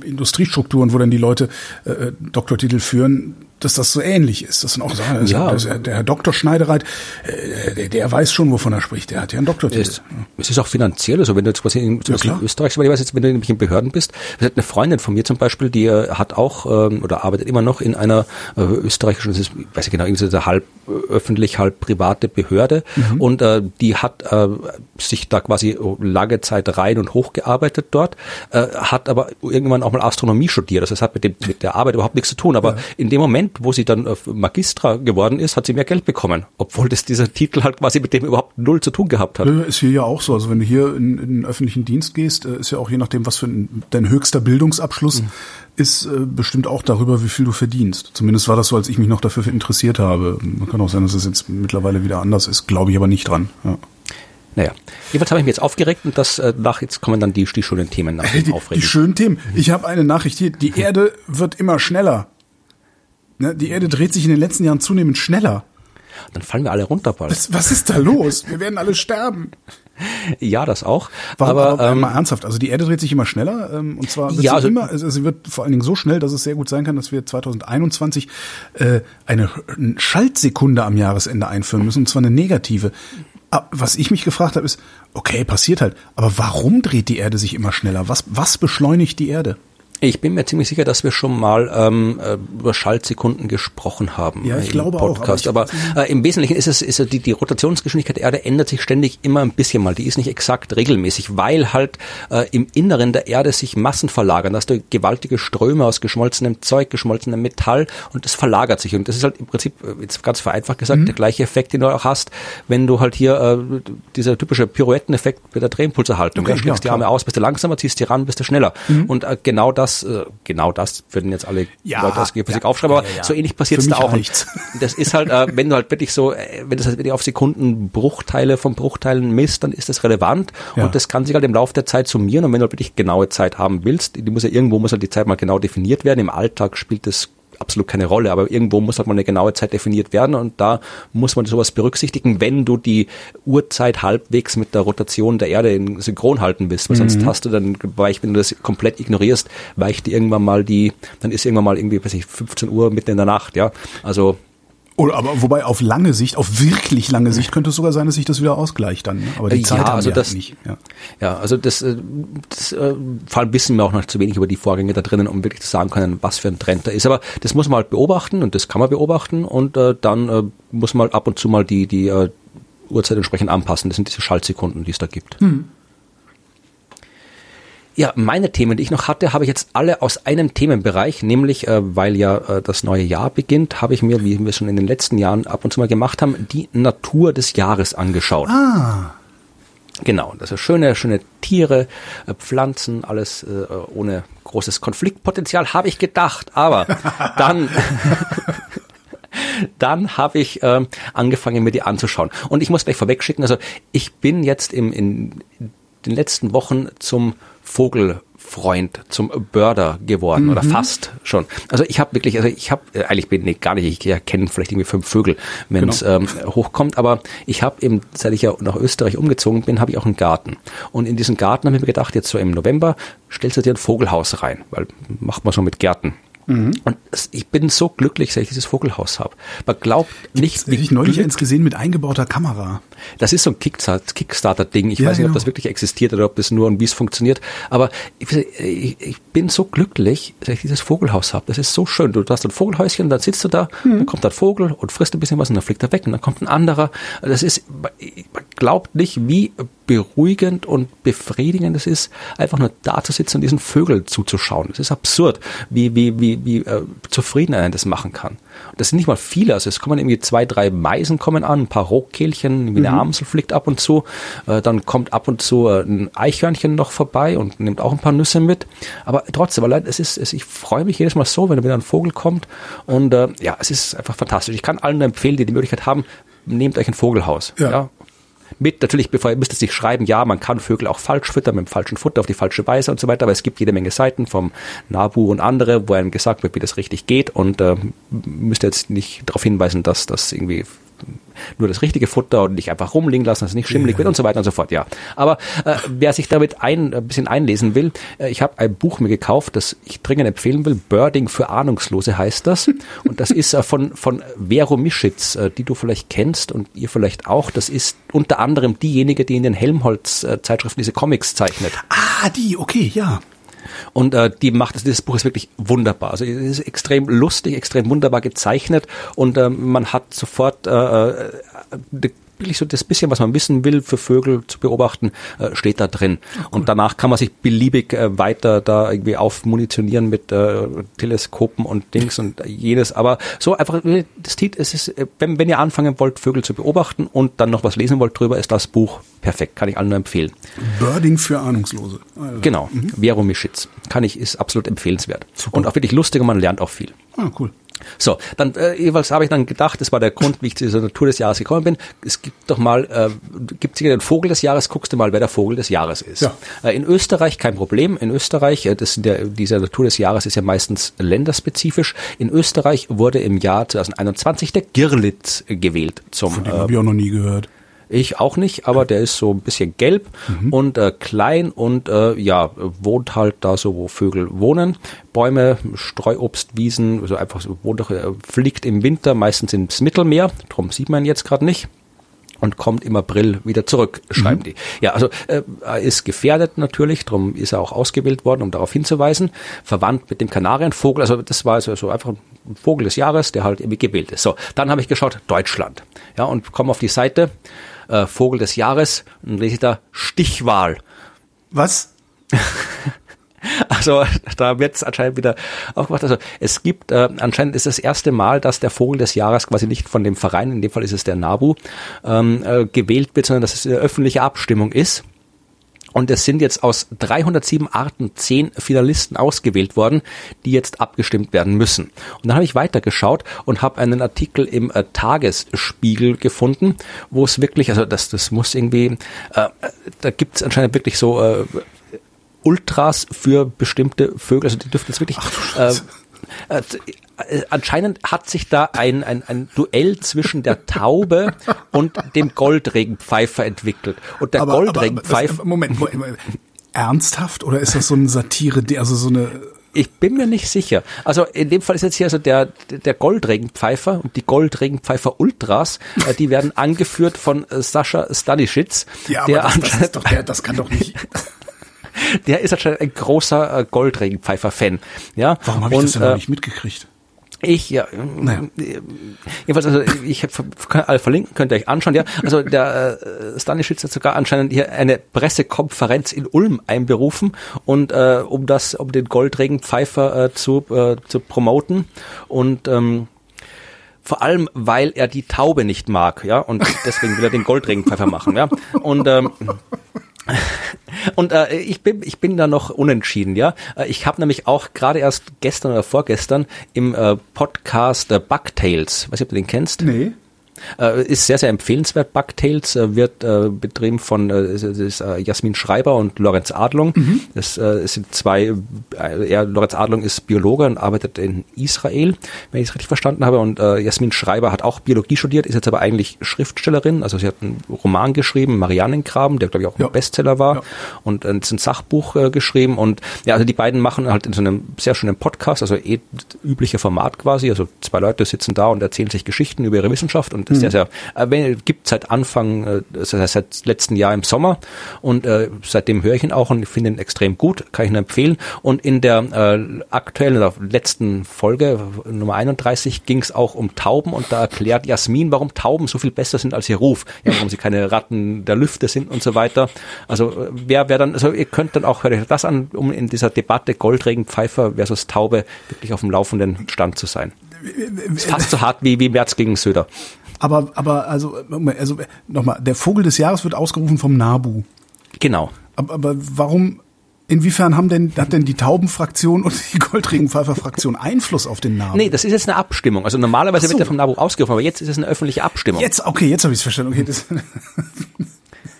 [SPEAKER 2] äh, Industriestrukturen, wo dann die Leute äh, äh Doktortitel führen, dass das so ähnlich ist. Das sind auch Sachen, ja. der, Herr Dr. Schneidereit, äh, der, der weiß schon, wovon er spricht. Der hat ja einen Doktortitel.
[SPEAKER 3] Es, es ist auch finanziell, also wenn du jetzt quasi in, ja, in Österreich, weil ich weiß jetzt, wenn du nämlich in Behörden bist, das hat eine Freundin von mir zum Beispiel, die äh, hat auch ähm, oder arbeitet immer noch in einer äh, österreichischen, das ist, weiß ich genau, irgendwie halb öffentlich, halb private Behörde mhm. und äh, die hat äh, sich da quasi lange Zeit rein und hochgearbeitet dort, äh, hat aber irgendwann auch mal Astronomie studiert. Also das hat mit, dem, mit der Arbeit überhaupt nichts zu tun, aber ja. in dem Moment Moment, wo sie dann Magistra geworden ist, hat sie mehr Geld bekommen, obwohl das dieser Titel halt quasi mit dem überhaupt null zu tun gehabt hat.
[SPEAKER 2] Ist hier ja auch so. Also wenn du hier in, in den öffentlichen Dienst gehst, äh, ist ja auch je nachdem, was für ein, dein höchster Bildungsabschluss mhm. ist, äh, bestimmt auch darüber, wie viel du verdienst. Zumindest war das so, als ich mich noch dafür interessiert habe. Man kann auch sein, dass es jetzt mittlerweile wieder anders ist. Glaube ich aber nicht dran. Ja.
[SPEAKER 3] Naja, jedenfalls habe ich mich jetzt aufgeregt und das äh, nach jetzt kommen dann die, die schönen Themen nach <laughs>
[SPEAKER 2] dem die, die schönen Themen. Ich habe eine Nachricht hier. Die Erde wird immer schneller. Ne, die Erde dreht sich in den letzten Jahren zunehmend schneller.
[SPEAKER 3] Dann fallen wir alle runter bald.
[SPEAKER 2] Was, was ist da los? Wir werden alle sterben. <laughs>
[SPEAKER 3] Ja, das auch.
[SPEAKER 2] Warum, aber, aber ähm, mal ernsthaft, also die Erde dreht sich immer schneller ähm, und zwar wird ja, sie also, immer, also sie wird vor allen Dingen so schnell, dass es sehr gut sein kann, dass wir 2021 äh, eine Schaltsekunde am Jahresende einführen müssen und zwar eine negative. Ah, was ich mich gefragt habe, ist, okay, passiert halt, aber warum dreht die Erde sich immer schneller? Was, was beschleunigt die Erde?
[SPEAKER 3] Ich bin mir ziemlich sicher, dass wir schon mal ähm, äh, über Schaltsekunden gesprochen haben.
[SPEAKER 2] Ja, ich im glaube
[SPEAKER 3] Podcast. auch. Aber, aber äh, im Wesentlichen ist es, ist die, die Rotationsgeschwindigkeit der Erde ändert sich ständig immer ein bisschen mal. Die ist nicht exakt regelmäßig, weil halt äh, im Inneren der Erde sich Massen verlagern. Da hast du gewaltige Ströme aus geschmolzenem Zeug, geschmolzenem Metall und das verlagert sich. Und das ist halt im Prinzip, äh, jetzt ganz vereinfacht gesagt, mhm. der gleiche Effekt, den du auch hast, wenn du halt hier äh, dieser typische Pirouetteneffekt bei der Drehimpulserhaltung. Okay, da schlägst ja, die Arme aus, bist du langsamer, ziehst die ran, bist du schneller. Mhm. Und äh, genau das das, äh, genau das würden jetzt alle ja, Leute aus Geophysik ja, aufschreiben, aber ja, so ähnlich passiert es da auch. Reicht's. <laughs> Das ist halt, äh, wenn du halt wirklich so, äh, wenn das halt wirklich auf Sekunden Bruchteile von Bruchteilen misst, dann ist das relevant und das kann sich halt im Laufe der Zeit summieren und wenn du halt wirklich genaue Zeit haben willst, die muss ja irgendwo muss halt die Zeit mal genau definiert werden. Im Alltag spielt das absolut keine Rolle, aber irgendwo muss halt mal eine genaue Zeit definiert werden und da muss man sowas berücksichtigen, wenn du die Uhrzeit halbwegs mit der Rotation der Erde in Synchron halten willst, weil mhm. sonst hast du dann, weicht, wenn du das komplett ignorierst, weicht irgendwann mal die, dann ist irgendwann mal irgendwie, weiß ich, 15 Uhr mitten in der Nacht, ja, also
[SPEAKER 2] oder aber wobei auf lange Sicht, auf wirklich lange Sicht könnte es sogar sein, dass sich das wieder ausgleicht dann. Ne? Aber die Zeit ja, haben also wir
[SPEAKER 3] das, nicht. Ja. ja, also das, äh, das äh, vor allem wissen wir auch noch zu wenig über die Vorgänge da drinnen, um wirklich zu sagen können, was für ein Trend da ist. Aber das muss man halt beobachten und das kann man beobachten und äh, dann äh, muss man ab und zu mal die die äh, Uhrzeit entsprechend anpassen. Das sind diese Schaltsekunden, die es da gibt. Hm. Ja, meine Themen, die ich noch hatte, habe ich jetzt alle aus einem Themenbereich, nämlich, äh, weil ja äh, das neue Jahr beginnt, habe ich mir, wie wir schon in den letzten Jahren ab und zu mal gemacht haben, die Natur des Jahres angeschaut.
[SPEAKER 2] Ah.
[SPEAKER 3] Genau, das ist schöne, schöne Tiere, äh, Pflanzen, alles äh, ohne großes Konfliktpotenzial, habe ich gedacht. Aber <laughs> dann, <laughs> dann habe ich ähm, angefangen, mir die anzuschauen. Und ich muss gleich vorwegschicken, also ich bin jetzt im, in den letzten Wochen zum Vogel Freund, zum Birder geworden mhm. oder fast schon. Also ich habe wirklich, also ich habe äh, eigentlich bin ich gar nicht, ich kenne vielleicht irgendwie fünf Vögel, wenn es genau. ähm, hochkommt, aber ich habe eben, seit ich ja nach Österreich umgezogen bin, habe ich auch einen Garten. Und in diesen Garten habe ich mir gedacht, jetzt so im November stellst du dir ein Vogelhaus rein, weil macht man so mit Gärten. Mhm. Und ich bin so glücklich, dass ich dieses Vogelhaus habe. Man glaubt nicht.
[SPEAKER 2] Hätte ich neulich eins gesehen mit eingebauter Kamera.
[SPEAKER 3] Das ist so ein Kickstarter-Ding. Ich ja, weiß nicht, genau. ob das wirklich existiert oder ob das nur und wie es funktioniert. Aber ich, ich, bin so glücklich, dass ich dieses Vogelhaus habe. Das ist so schön. Du hast ein Vogelhäuschen, und dann sitzt du da, mhm. dann kommt ein Vogel und frisst ein bisschen was und dann fliegt er weg und dann kommt ein anderer. Das ist, man glaubt nicht, wie beruhigend und befriedigend es ist, einfach nur da zu sitzen und diesen Vögeln zuzuschauen. Das ist absurd, wie, wie, wie, wie äh, zufrieden einer das machen kann. Und das sind nicht mal viele, also es kommen irgendwie zwei, drei Meisen kommen an, ein paar Rotkehlchen, wie eine mhm. Amsel fliegt ab und zu, äh, dann kommt ab und zu äh, ein Eichhörnchen noch vorbei und nimmt auch ein paar Nüsse mit. Aber trotzdem, weil es ist, es, ich freue mich jedes Mal so, wenn wieder ein Vogel kommt und äh, ja, es ist einfach fantastisch. Ich kann allen empfehlen, die die Möglichkeit haben, nehmt euch ein Vogelhaus. Ja. ja mit. Natürlich, bevor ihr müsst es sich schreiben, ja, man kann Vögel auch falsch füttern mit dem falschen Futter auf die falsche Weise und so weiter, aber es gibt jede Menge Seiten vom Nabu und andere, wo einem gesagt wird, wie das richtig geht und äh, müsst ihr jetzt nicht darauf hinweisen, dass das irgendwie nur das richtige Futter und nicht einfach rumliegen lassen, dass es nicht schimmelig wird und so weiter und so fort, ja. Aber äh, wer sich damit ein, ein bisschen einlesen will, äh, ich habe ein Buch mir gekauft, das ich dringend empfehlen will, Birding für Ahnungslose heißt das <laughs> und das ist äh, von, von Vero Mischitz, äh, die du vielleicht kennst und ihr vielleicht auch, das ist unter anderem diejenige, die in den Helmholtz-Zeitschriften diese Comics zeichnet.
[SPEAKER 2] Ah, die, okay, ja.
[SPEAKER 3] Und äh, die macht, also dieses Buch ist wirklich wunderbar. Also es ist extrem lustig, extrem wunderbar gezeichnet und äh, man hat sofort äh, äh wirklich so das bisschen, was man wissen will, für Vögel zu beobachten, äh, steht da drin. Cool. Und danach kann man sich beliebig äh, weiter da irgendwie aufmunitionieren mit äh, Teleskopen und Dings und jenes. Aber so einfach, äh, das Titel, es ist, äh, wenn, wenn ihr anfangen wollt, Vögel zu beobachten und dann noch was lesen wollt drüber, ist das Buch perfekt. Kann ich allen nur empfehlen.
[SPEAKER 2] Birding für Ahnungslose.
[SPEAKER 3] Also. Genau. Mhm. Vero Mischitz. Kann ich, ist absolut empfehlenswert. Super. Und auch wirklich lustig und man lernt auch viel.
[SPEAKER 2] Ah, cool.
[SPEAKER 3] So, dann äh, jeweils habe ich dann gedacht, das war der Grund, wie ich zu dieser Natur des Jahres gekommen bin. Es gibt doch mal, äh, gibt es den Vogel des Jahres, guckst du mal, wer der Vogel des Jahres ist. Ja. Äh, in Österreich kein Problem. In Österreich, äh, das der, dieser Natur des Jahres ist ja meistens länderspezifisch. In Österreich wurde im Jahr 2021 der Girlitz gewählt zum.
[SPEAKER 2] Von dem äh, habe ich auch noch nie gehört.
[SPEAKER 3] Ich auch nicht, aber der ist so ein bisschen gelb mhm. und äh, klein und äh, ja, wohnt halt da so, wo Vögel wohnen. Bäume, Streuobstwiesen, also einfach so, wohnt äh, fliegt im Winter meistens ins Mittelmeer, darum sieht man jetzt gerade nicht und kommt im April wieder zurück, schreiben mhm. die. Ja, also äh, er ist gefährdet natürlich, darum ist er auch ausgewählt worden, um darauf hinzuweisen. Verwandt mit dem Kanarienvogel, also das war also so einfach ein Vogel des Jahres, der halt irgendwie gewählt ist. So, dann habe ich geschaut, Deutschland. Ja, und komme auf die Seite äh, Vogel des Jahres und lese ich da Stichwahl.
[SPEAKER 2] Was? <laughs>
[SPEAKER 3] Also da wird es anscheinend wieder aufgemacht. Also es gibt äh, anscheinend ist das erste Mal, dass der Vogel des Jahres quasi nicht von dem Verein, in dem Fall ist es der NABU, ähm, äh, gewählt wird, sondern dass es eine öffentliche Abstimmung ist. Und es sind jetzt aus 307 Arten zehn Finalisten ausgewählt worden, die jetzt abgestimmt werden müssen. Und dann habe ich weitergeschaut und habe einen Artikel im äh, Tagesspiegel gefunden, wo es wirklich, also das, das muss irgendwie, äh, da gibt es anscheinend wirklich so äh, Ultras für bestimmte Vögel, also die dürften jetzt wirklich Ach, äh, äh, anscheinend hat sich da ein, ein, ein Duell zwischen der Taube <laughs> und dem Goldregenpfeifer entwickelt. Und der aber, Goldregenpfeifer.
[SPEAKER 2] Aber, Moment, Moment, Moment, ernsthaft oder ist das so eine Satire, also so eine
[SPEAKER 3] ich bin mir nicht sicher. Also in dem Fall ist jetzt hier also der, der Goldregenpfeifer und die Goldregenpfeifer Ultras, äh, die werden <laughs> angeführt von äh, Sascha Stanisic.
[SPEAKER 2] Ja, aber der das, das, ist doch der, das kann doch nicht. <laughs>
[SPEAKER 3] der ist anscheinend ein großer äh, Goldregenpfeifer-Fan. Ja?
[SPEAKER 2] Warum habe ich das denn noch nicht mitgekriegt?
[SPEAKER 3] Ich, ja. Naja. Jedenfalls, also ich kann alle verlinken, könnt ihr euch anschauen, ja. Also der äh, Stanisic hat sogar anscheinend hier eine Pressekonferenz in Ulm einberufen und äh, um das, um den Goldregenpfeifer äh, zu, äh, zu promoten. Und ähm, vor allem, weil er die Taube nicht mag, ja, und deswegen will er den Goldregenpfeifer machen, ja. Und ähm, und äh, ich bin ich bin da noch unentschieden, ja. Äh, ich habe nämlich auch gerade erst gestern oder vorgestern im äh, Podcast äh, Bugtails, weiß nicht, ob du den kennst.
[SPEAKER 2] Nee.
[SPEAKER 3] Äh, ist sehr, sehr empfehlenswert. Bugtails äh, wird äh, betrieben von Jasmin Schreiber und Lorenz Adlung. Mhm. Das äh, sind zwei, er, Lorenz Adlung ist Biologe und arbeitet in Israel, wenn ich es richtig verstanden habe. Und Jasmin Schreiber hat auch Biologie studiert, ist jetzt aber eigentlich Schriftstellerin. Also sie hat einen Roman geschrieben, Marianengraben, der glaube ich auch ein ja. Bestseller war. Ja. Und ein Sachbuch geschrieben. Und ja, also die beiden machen halt in so einem sehr schönen Podcast, also eh üblicher Format quasi. Also zwei Leute sitzen da und erzählen sich Geschichten über ihre Wissenschaft und mhm. sehr, sehr, äh, gibt seit Anfang, äh, seit, seit letzten Jahr im Sommer und äh, seitdem höre ich ihn auch und ich finde ihn extrem gut, kann ich ihn empfehlen. Und in der äh, aktuellen oder letzten Folge, Nummer 31, ging es auch um Tauben und da erklärt Jasmin, warum Tauben so viel besser sind als ihr Ruf, ja, warum sie keine Ratten der Lüfte sind und so weiter. Also äh, wer, wer dann, also ihr könnt dann auch, hört euch das an, um in dieser Debatte Goldregenpfeifer versus Taube wirklich auf dem laufenden Stand zu sein. Ist fast so hart wie, wie März gegen Söder.
[SPEAKER 2] Aber, aber also, also nochmal, der Vogel des Jahres wird ausgerufen vom NABU.
[SPEAKER 3] Genau.
[SPEAKER 2] Aber, aber warum, inwiefern haben denn, hat denn die Taubenfraktion und die Goldregenpfeifer-Fraktion Einfluss auf den NABU?
[SPEAKER 3] Nee, das ist jetzt eine Abstimmung. Also normalerweise so. wird der vom NABU ausgerufen, aber jetzt ist es eine öffentliche Abstimmung.
[SPEAKER 2] Jetzt, okay, jetzt habe ich es verstanden. Okay, das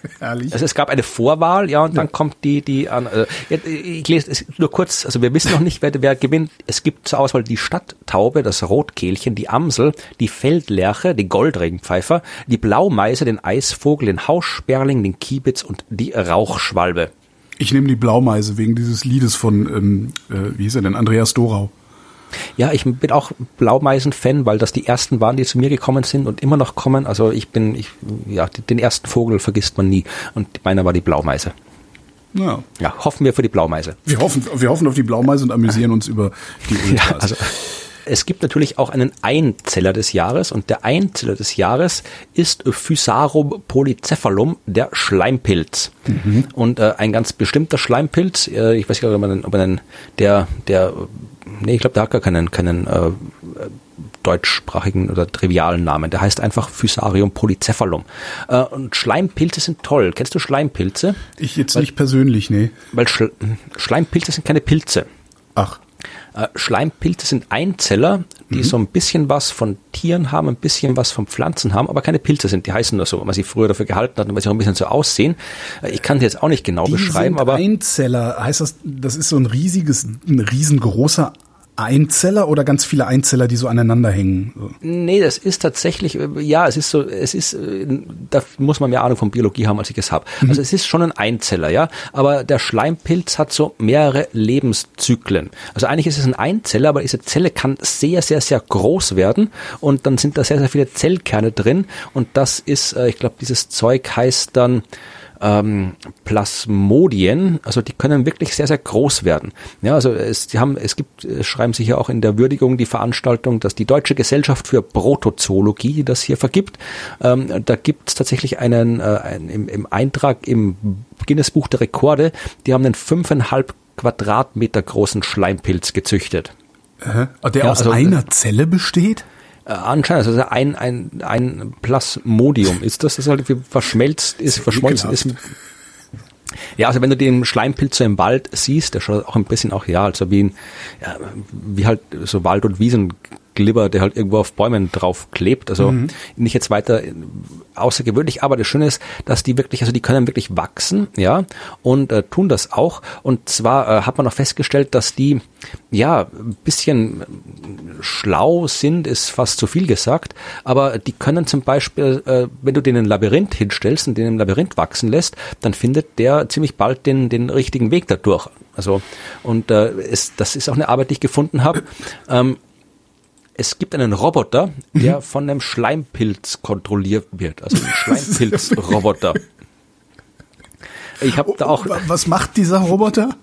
[SPEAKER 2] <laughs>
[SPEAKER 3] Herrlich. Also es gab eine Vorwahl, ja, und dann kommt die, die an. Also, ich lese es nur kurz, also wir wissen noch nicht, wer, wer gewinnt. Es gibt zur Auswahl die Stadttaube, das Rotkehlchen, die Amsel, die Feldlerche, die Goldregenpfeifer, die Blaumeise, den Eisvogel, den Haussperling, den Kiebitz und die Rauchschwalbe.
[SPEAKER 2] Ich nehme die Blaumeise wegen dieses Liedes von, ähm, äh, wie hieß er denn, Andreas Dorau.
[SPEAKER 3] Ja, ich bin auch Blaumeisen-Fan, weil das die ersten waren, die zu mir gekommen sind und immer noch kommen. Also ich bin, ich, ja, den ersten Vogel vergisst man nie. Und meiner war die Blaumeise. Ja. ja, hoffen wir für die Blaumeise.
[SPEAKER 2] Wir hoffen, wir hoffen auf die Blaumeise und amüsieren uns über die Ultras. <laughs>
[SPEAKER 3] Ja, also, es gibt natürlich auch einen Einzeller des Jahres und der Einzeller des Jahres ist Physarum polycephalum, der Schleimpilz. Mhm. Und äh, ein ganz bestimmter Schleimpilz, äh, ich weiß nicht, ob man, ob man der, der nee, ich glaube, der hat gar keinen, keinen äh, deutschsprachigen oder trivialen Namen. Der heißt einfach Physarium polycephalum. Äh, und Schleimpilze sind toll. Kennst du Schleimpilze?
[SPEAKER 2] Ich jetzt weil, nicht persönlich, nee.
[SPEAKER 3] Weil Sch Schleimpilze sind keine Pilze.
[SPEAKER 2] Ach.
[SPEAKER 3] Äh, Schleimpilze sind Einzeller, die mhm. so ein bisschen was von Tieren haben, ein bisschen was von Pflanzen haben, aber keine Pilze sind. Die heißen nur so, weil man sie früher dafür gehalten hat und weil sie auch ein bisschen so aussehen. Äh, ich kann die jetzt auch nicht genau
[SPEAKER 2] die
[SPEAKER 3] beschreiben, aber.
[SPEAKER 2] Einzeller, heißt das, das ist so ein riesiges, ein riesengroßer Einzeller oder ganz viele Einzeller, die so aneinander hängen?
[SPEAKER 3] Nee, das ist tatsächlich, äh, ja, es ist so, es ist, äh, da muss man mehr Ahnung von Biologie haben, als ich es habe. Mhm. Also es ist schon ein Einzeller, ja, aber der Schleimpilz hat so mehrere Lebenszyklen. Also eigentlich ist es ein Einzeller, aber diese Zelle kann sehr, sehr, sehr groß werden und dann sind da sehr, sehr viele Zellkerne drin und das ist, äh, ich glaube, dieses Zeug heißt dann, ähm, Plasmodien, also die können wirklich sehr, sehr groß werden. Ja, also es, die haben, es gibt, es schreiben sich ja auch in der Würdigung die Veranstaltung, dass die Deutsche Gesellschaft für Protozoologie, die das hier vergibt, ähm, da gibt es tatsächlich einen, äh, einen im, im Eintrag im Guinness Buch der Rekorde, die haben einen fünfeinhalb Quadratmeter großen Schleimpilz gezüchtet.
[SPEAKER 2] Äh, der ja, aus also, einer Zelle besteht?
[SPEAKER 3] Äh, anscheinend, also ein, ein, ein Plasmodium ist das, das halt verschmelzt ist, verschmolzen ist. Ja, also wenn du den Schleimpilz so im Wald siehst, der schaut auch ein bisschen auch, ja, also wie, ein, ja, wie halt so Wald- und Wiesen Glibber, der halt irgendwo auf Bäumen drauf klebt. Also mhm. nicht jetzt weiter außergewöhnlich, aber das Schöne ist, dass die wirklich, also die können wirklich wachsen, ja, und äh, tun das auch. Und zwar äh, hat man auch festgestellt, dass die ja ein bisschen schlau sind, ist fast zu viel gesagt, aber die können zum Beispiel, äh, wenn du denen ein Labyrinth hinstellst und den im Labyrinth wachsen lässt, dann findet der ziemlich bald den, den richtigen Weg dadurch. Also, und äh, es, das ist auch eine Arbeit, die ich gefunden habe. Ähm, es gibt einen Roboter, der mhm. von einem Schleimpilz kontrolliert wird. Also ein <laughs> Schleimpilzroboter.
[SPEAKER 2] Ich habe da auch. Was macht dieser Roboter?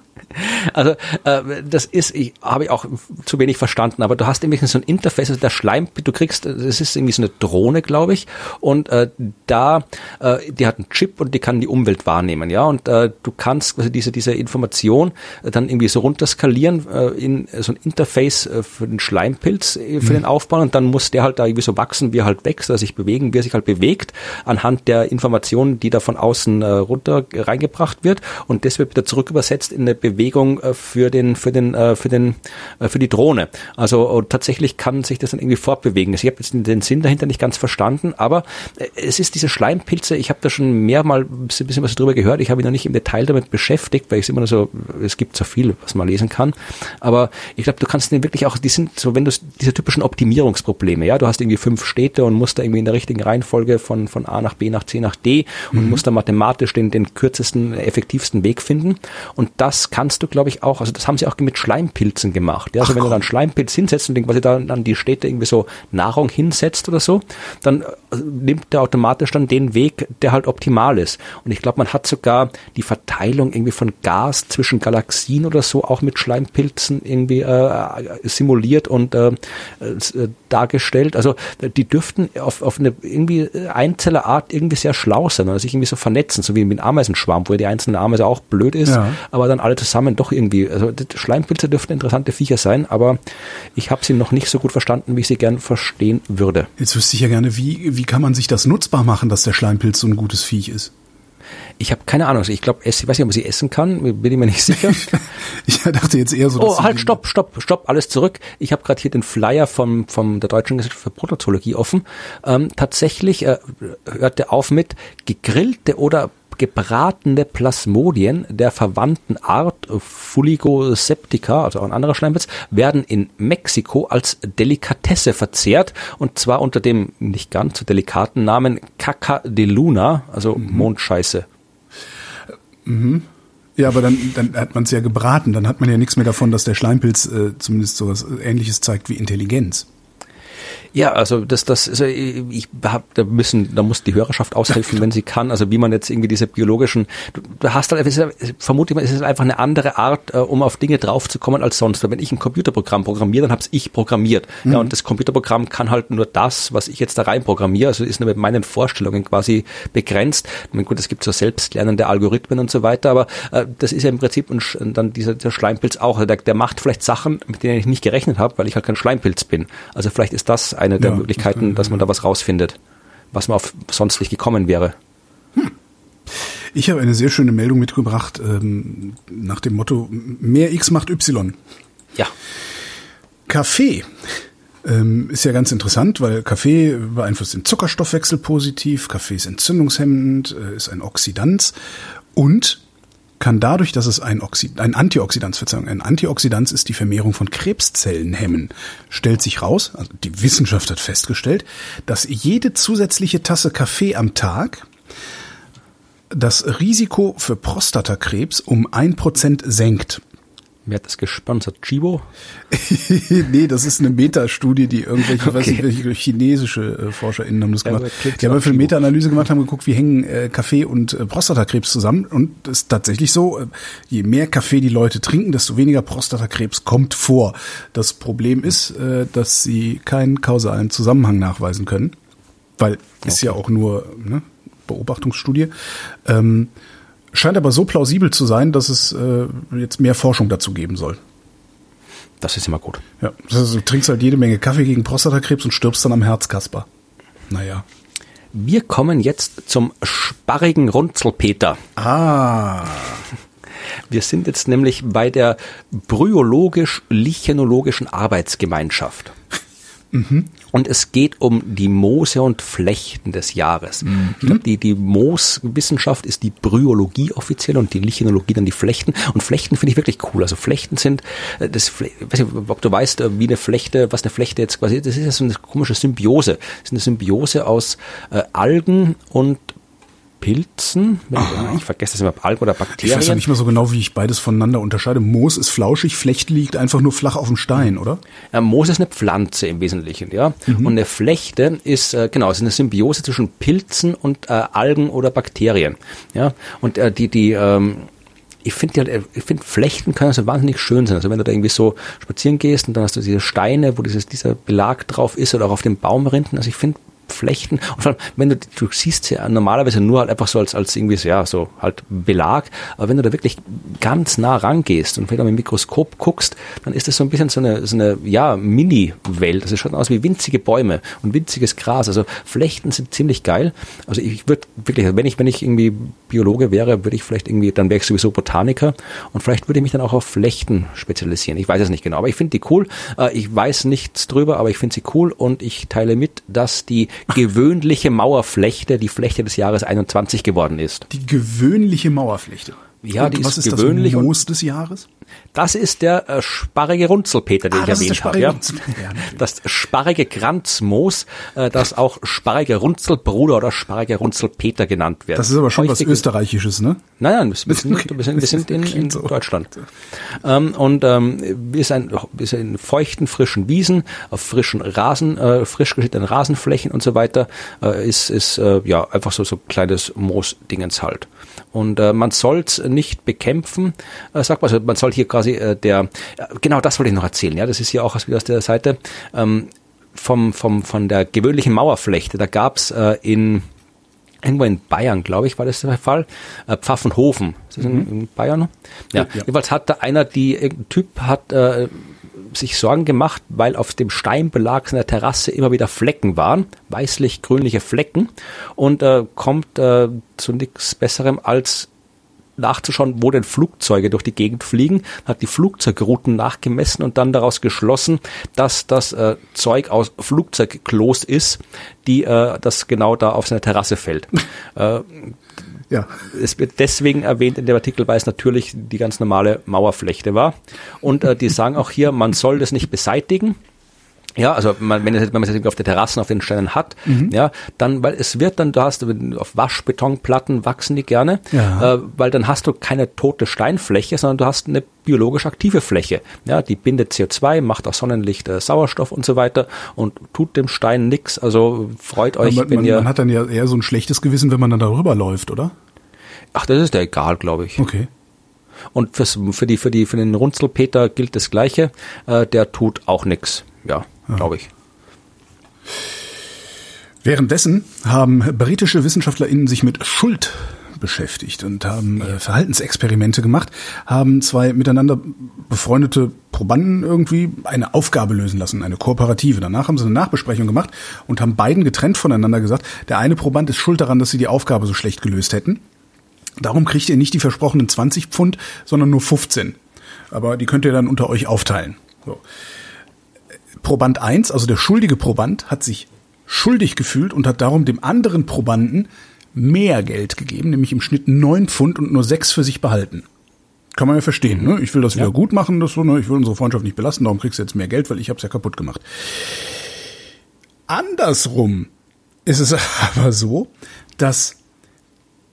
[SPEAKER 3] Also äh, das ist, ich habe ich auch zu wenig verstanden, aber du hast irgendwie so ein Interface, also der Schleim, du kriegst, das ist irgendwie so eine Drohne, glaube ich, und äh, da, äh, die hat einen Chip und die kann die Umwelt wahrnehmen, ja, und äh, du kannst also diese diese Information dann irgendwie so runterskalieren äh, in so ein Interface äh, für den Schleimpilz äh, für mhm. den Aufbau und dann muss der halt da irgendwie so wachsen, wie er halt wächst, oder sich bewegen, wie er sich halt bewegt, anhand der Informationen, die da von außen äh, runter reingebracht wird und das wird wieder zurück übersetzt in eine Bewegung Bewegung äh, für den, für den, äh, für den, äh, für die Drohne. Also tatsächlich kann sich das dann irgendwie fortbewegen. Ich habe jetzt den Sinn dahinter nicht ganz verstanden, aber es ist diese Schleimpilze, ich habe da schon mehrmal ein bisschen was drüber gehört, ich habe mich noch nicht im Detail damit beschäftigt, weil ich immer nur so, es gibt so viel, was man lesen kann. Aber ich glaube, du kannst den wirklich auch, die sind so, wenn du diese typischen Optimierungsprobleme, ja, du hast irgendwie fünf Städte und musst da irgendwie in der richtigen Reihenfolge von, von A nach B nach C nach D und mhm. musst da mathematisch den, den kürzesten, effektivsten Weg finden. Und das kannst du, glaube ich, auch, also das haben sie auch mit Schleimpilzen gemacht. Ja, also Ach, wenn du dann Schleimpilz hinsetzt und quasi da dann die Städte irgendwie so Nahrung hinsetzt oder so, dann äh, nimmt der automatisch dann den Weg, der halt optimal ist. Und ich glaube, man hat sogar die Verteilung irgendwie von Gas zwischen Galaxien oder so auch mit Schleimpilzen irgendwie äh, simuliert und äh, äh, dargestellt. Also die dürften auf, auf eine irgendwie Einzellerart irgendwie sehr schlau sein oder sich irgendwie so vernetzen, so wie mit einem Ameisenschwarm, wo die einzelne Ameise auch blöd ist, ja. aber dann alle zusammen doch irgendwie. Also Schleimpilze dürften interessante Viecher sein, aber ich habe sie noch nicht so gut verstanden, wie ich sie gern verstehen würde.
[SPEAKER 2] Jetzt wüsste ich ja gerne, wie, wie kann man sich das nutzbar machen, dass der Schleimpilz so ein gutes Viech ist?
[SPEAKER 3] Ich habe keine Ahnung. Ich glaube, ich weiß nicht, ob man sie essen kann. Bin ich mir nicht sicher. <laughs>
[SPEAKER 2] ich dachte jetzt eher so.
[SPEAKER 3] Oh, halt, stopp, stopp, stopp, alles zurück. Ich habe gerade hier den Flyer vom, vom der Deutschen Gesellschaft für Protozoologie offen. Ähm, tatsächlich äh, hört er auf mit gegrillte oder gebratene Plasmodien der verwandten Art Fuligoseptica, also auch ein anderer Schleimpilz, werden in Mexiko als Delikatesse verzehrt und zwar unter dem nicht ganz so delikaten Namen Caca de Luna, also mhm. Mondscheiße.
[SPEAKER 2] Mhm. Ja, aber dann, dann hat man es ja gebraten, dann hat man ja nichts mehr davon, dass der Schleimpilz äh, zumindest so was Ähnliches zeigt wie Intelligenz.
[SPEAKER 3] Ja, also das, das, also ich hab, da müssen, da muss die Hörerschaft aushelfen, wenn sie kann. Also wie man jetzt irgendwie diese biologischen, du, du hast halt, vermutlich ist es einfach eine andere Art, äh, um auf Dinge draufzukommen als sonst. Weil wenn ich ein Computerprogramm programmiere, dann hab's ich programmiert. Mhm. Ja, und das Computerprogramm kann halt nur das, was ich jetzt da rein programmiere. Also ist nur mit meinen Vorstellungen quasi begrenzt. Ich meine, gut, es gibt so selbstlernende Algorithmen und so weiter, aber äh, das ist ja im Prinzip ein, dann dieser, dieser Schleimpilz auch. Also der, der macht vielleicht Sachen, mit denen ich nicht gerechnet habe, weil ich halt kein Schleimpilz bin. Also vielleicht ist das ein eine der ja, Möglichkeiten, das dass man da was rausfindet, was man auf sonst nicht gekommen wäre. Hm.
[SPEAKER 2] Ich habe eine sehr schöne Meldung mitgebracht ähm, nach dem Motto mehr X macht Y.
[SPEAKER 3] Ja.
[SPEAKER 2] Kaffee ähm, ist ja ganz interessant, weil Kaffee beeinflusst den Zuckerstoffwechsel positiv, Kaffee ist entzündungshemmend, äh, ist ein Oxidant und kann dadurch, dass es ein, Oxid ein Antioxidant, Verzeihung, ein Antioxidant ist, die Vermehrung von Krebszellen hemmen. Stellt sich raus, also die Wissenschaft hat festgestellt, dass jede zusätzliche Tasse Kaffee am Tag das Risiko für Prostatakrebs um ein Prozent senkt.
[SPEAKER 3] Wer hat das gesponsert? Chibo? <laughs>
[SPEAKER 2] nee, das ist eine Meta-Studie, die irgendwelche, okay. weiß nicht, welche chinesische äh, ForscherInnen haben das gemacht. Ja, die haben für eine Meta-Analyse gemacht, haben geguckt, wie hängen äh, Kaffee und äh, Prostatakrebs zusammen. Und es ist tatsächlich so, äh, je mehr Kaffee die Leute trinken, desto weniger Prostatakrebs kommt vor. Das Problem ist, äh, dass sie keinen kausalen Zusammenhang nachweisen können. Weil okay. ist ja auch nur ne, Beobachtungsstudie. Ähm, Scheint aber so plausibel zu sein, dass es äh, jetzt mehr Forschung dazu geben soll.
[SPEAKER 3] Das ist immer gut.
[SPEAKER 2] Ja, also, du trinkst halt jede Menge Kaffee gegen Prostatakrebs und stirbst dann am Herzkasper. Naja.
[SPEAKER 3] Wir kommen jetzt zum sparrigen Runzelpeter.
[SPEAKER 2] Ah.
[SPEAKER 3] Wir sind jetzt nämlich bei der bryologisch-lichenologischen Arbeitsgemeinschaft. <laughs> Mhm. Und es geht um die Moose und Flechten des Jahres. Mhm. Ich glaube, die, die Mooswissenschaft ist die Bryologie offiziell und die Lichenologie dann die Flechten. Und Flechten finde ich wirklich cool. Also Flechten sind, äh, das, ich weiß nicht, ob du weißt, äh, wie eine Flechte, was eine Flechte jetzt quasi, das ist ja so eine komische Symbiose. Das ist eine Symbiose aus äh, Algen und Pilzen. Aha. Ich vergesse das immer, Algen oder Bakterien. Ich weiß
[SPEAKER 2] ja nicht mehr so genau, wie ich beides voneinander unterscheide. Moos ist flauschig, Flecht liegt einfach nur flach auf dem Stein, oder?
[SPEAKER 3] Ja, Moos ist eine Pflanze im Wesentlichen, ja. Mhm. Und eine Flechte ist, äh, genau, ist eine Symbiose zwischen Pilzen und äh, Algen oder Bakterien. Ja. Und äh, die, die, ähm, ich finde halt, ich finde Flechten können so wahnsinnig schön sein. Also wenn du da irgendwie so spazieren gehst und dann hast du diese Steine, wo dieses, dieser Belag drauf ist oder auch auf den Baumrinden. Also ich finde Flechten. Und vor allem, wenn du, du siehst ja normalerweise nur halt einfach so als, als irgendwie so, ja, so halt Belag. Aber wenn du da wirklich ganz nah rangehst und vielleicht mit dem Mikroskop guckst, dann ist das so ein bisschen so eine, so eine, ja, Mini-Welt. Das schaut aus wie winzige Bäume und winziges Gras. Also Flechten sind ziemlich geil. Also ich würde wirklich, wenn ich, wenn ich irgendwie Biologe wäre, würde ich vielleicht irgendwie, dann wäre ich sowieso Botaniker und vielleicht würde ich mich dann auch auf Flechten spezialisieren. Ich weiß es nicht genau, aber ich finde die cool. Äh, ich weiß nichts drüber, aber ich finde sie cool und ich teile mit, dass die gewöhnliche Mauerflechte die Flechte des Jahres 21 geworden ist.
[SPEAKER 2] Die gewöhnliche Mauerflechte.
[SPEAKER 3] Ja,
[SPEAKER 2] und
[SPEAKER 3] die
[SPEAKER 2] was
[SPEAKER 3] ist
[SPEAKER 2] ist
[SPEAKER 3] gewöhnlich
[SPEAKER 2] das Moos des Jahres?
[SPEAKER 3] Das ist der äh, sparrige Runzelpeter, den
[SPEAKER 2] Ah,
[SPEAKER 3] ich erwähnt habe. Ja. Das sparrige Kranzmoos, äh, das auch sparrige Runzelbruder oder sparrige Runzelpeter genannt wird.
[SPEAKER 2] Das ist aber schon was
[SPEAKER 3] Häufig-
[SPEAKER 2] Österreichisches, ne?
[SPEAKER 3] Nein, nein, wir sind,
[SPEAKER 2] Okay.
[SPEAKER 3] wir sind, wir sind in, in
[SPEAKER 2] so.
[SPEAKER 3] Deutschland. Ähm, und ähm, wir sind, wir sind in feuchten, frischen Wiesen, auf frischen Rasen, äh, frisch geschnittenen Rasenflächen und so weiter, äh, ist, ist äh, ja einfach so so kleines Moosdingens halt. Und äh, man soll's nicht bekämpfen, äh, sagt man, also man soll hier quasi äh, der, genau das wollte ich noch erzählen, ja, das ist hier auch aus, wieder aus der Seite, ähm, vom, vom, von der gewöhnlichen Mauerflechte, da gab's äh, in irgendwo in Bayern, glaube ich, war das der Fall. Äh, Pfaffenhofen. Ist das in, in Bayern? Ja.
[SPEAKER 2] Ja, ja.
[SPEAKER 3] Jedenfalls hat da einer, die, irgendein Typ hat äh, sich Sorgen gemacht, weil auf dem Steinbelag seiner Terrasse immer wieder Flecken waren, weißlich-grünliche Flecken und äh, kommt äh, zu nichts Besserem als nachzuschauen, wo denn Flugzeuge durch die Gegend fliegen, hat die Flugzeugrouten nachgemessen und dann daraus geschlossen, dass das äh, Zeug aus Flugzeugklos ist, die äh, das genau da auf seine Terrasse fällt. äh,
[SPEAKER 2] Ja.
[SPEAKER 3] es wird deswegen erwähnt in dem Artikel, weil es natürlich die ganz normale Mauerflechte war. Und äh, die sagen auch hier, man soll das nicht beseitigen. Ja, also man, wenn, es, wenn man es auf der Terrassen auf den Steinen hat, ja, dann, weil es wird dann, du hast auf Waschbetonplatten wachsen die gerne,
[SPEAKER 2] Ja.
[SPEAKER 3] äh, weil dann hast du keine tote Steinfläche, sondern du hast eine biologisch aktive Fläche. Ja, die bindet CO2, macht aus Sonnenlicht äh, Sauerstoff und so weiter und tut dem Stein nix. Also freut euch,
[SPEAKER 2] man,
[SPEAKER 3] wenn
[SPEAKER 2] man,
[SPEAKER 3] ihr.
[SPEAKER 2] man hat dann ja eher so ein schlechtes Gewissen, wenn man dann darüber läuft, oder?
[SPEAKER 3] ach, das ist ja egal, glaube ich.
[SPEAKER 2] Okay.
[SPEAKER 3] Und fürs, für, die, für, die, für den Runzelpeter gilt das Gleiche. Äh, der tut auch nix. Ja, glaube ich.
[SPEAKER 2] Währenddessen haben britische WissenschaftlerInnen sich mit Schuld beschäftigt und haben äh, Verhaltensexperimente gemacht, haben zwei miteinander befreundete Probanden irgendwie eine Aufgabe lösen lassen, eine kooperative. Danach haben sie eine Nachbesprechung gemacht und haben beiden getrennt voneinander gesagt, der eine Proband ist schuld daran, dass sie die Aufgabe so schlecht gelöst hätten. Darum kriegt ihr nicht die versprochenen 20 Pfund, sondern nur 15. Aber die könnt ihr dann unter euch aufteilen. So. Proband 1, also der schuldige Proband, hat sich schuldig gefühlt und hat darum dem anderen Probanden mehr Geld gegeben, nämlich im Schnitt 9 Pfund und nur 6 für sich behalten. Kann man ja verstehen, ne? Ich will das wieder gut machen, das so, ne? Ich will unsere Freundschaft nicht belasten, darum kriegst du jetzt mehr Geld, weil ich hab's ja kaputt gemacht. Andersrum ist es <laughs> aber so, dass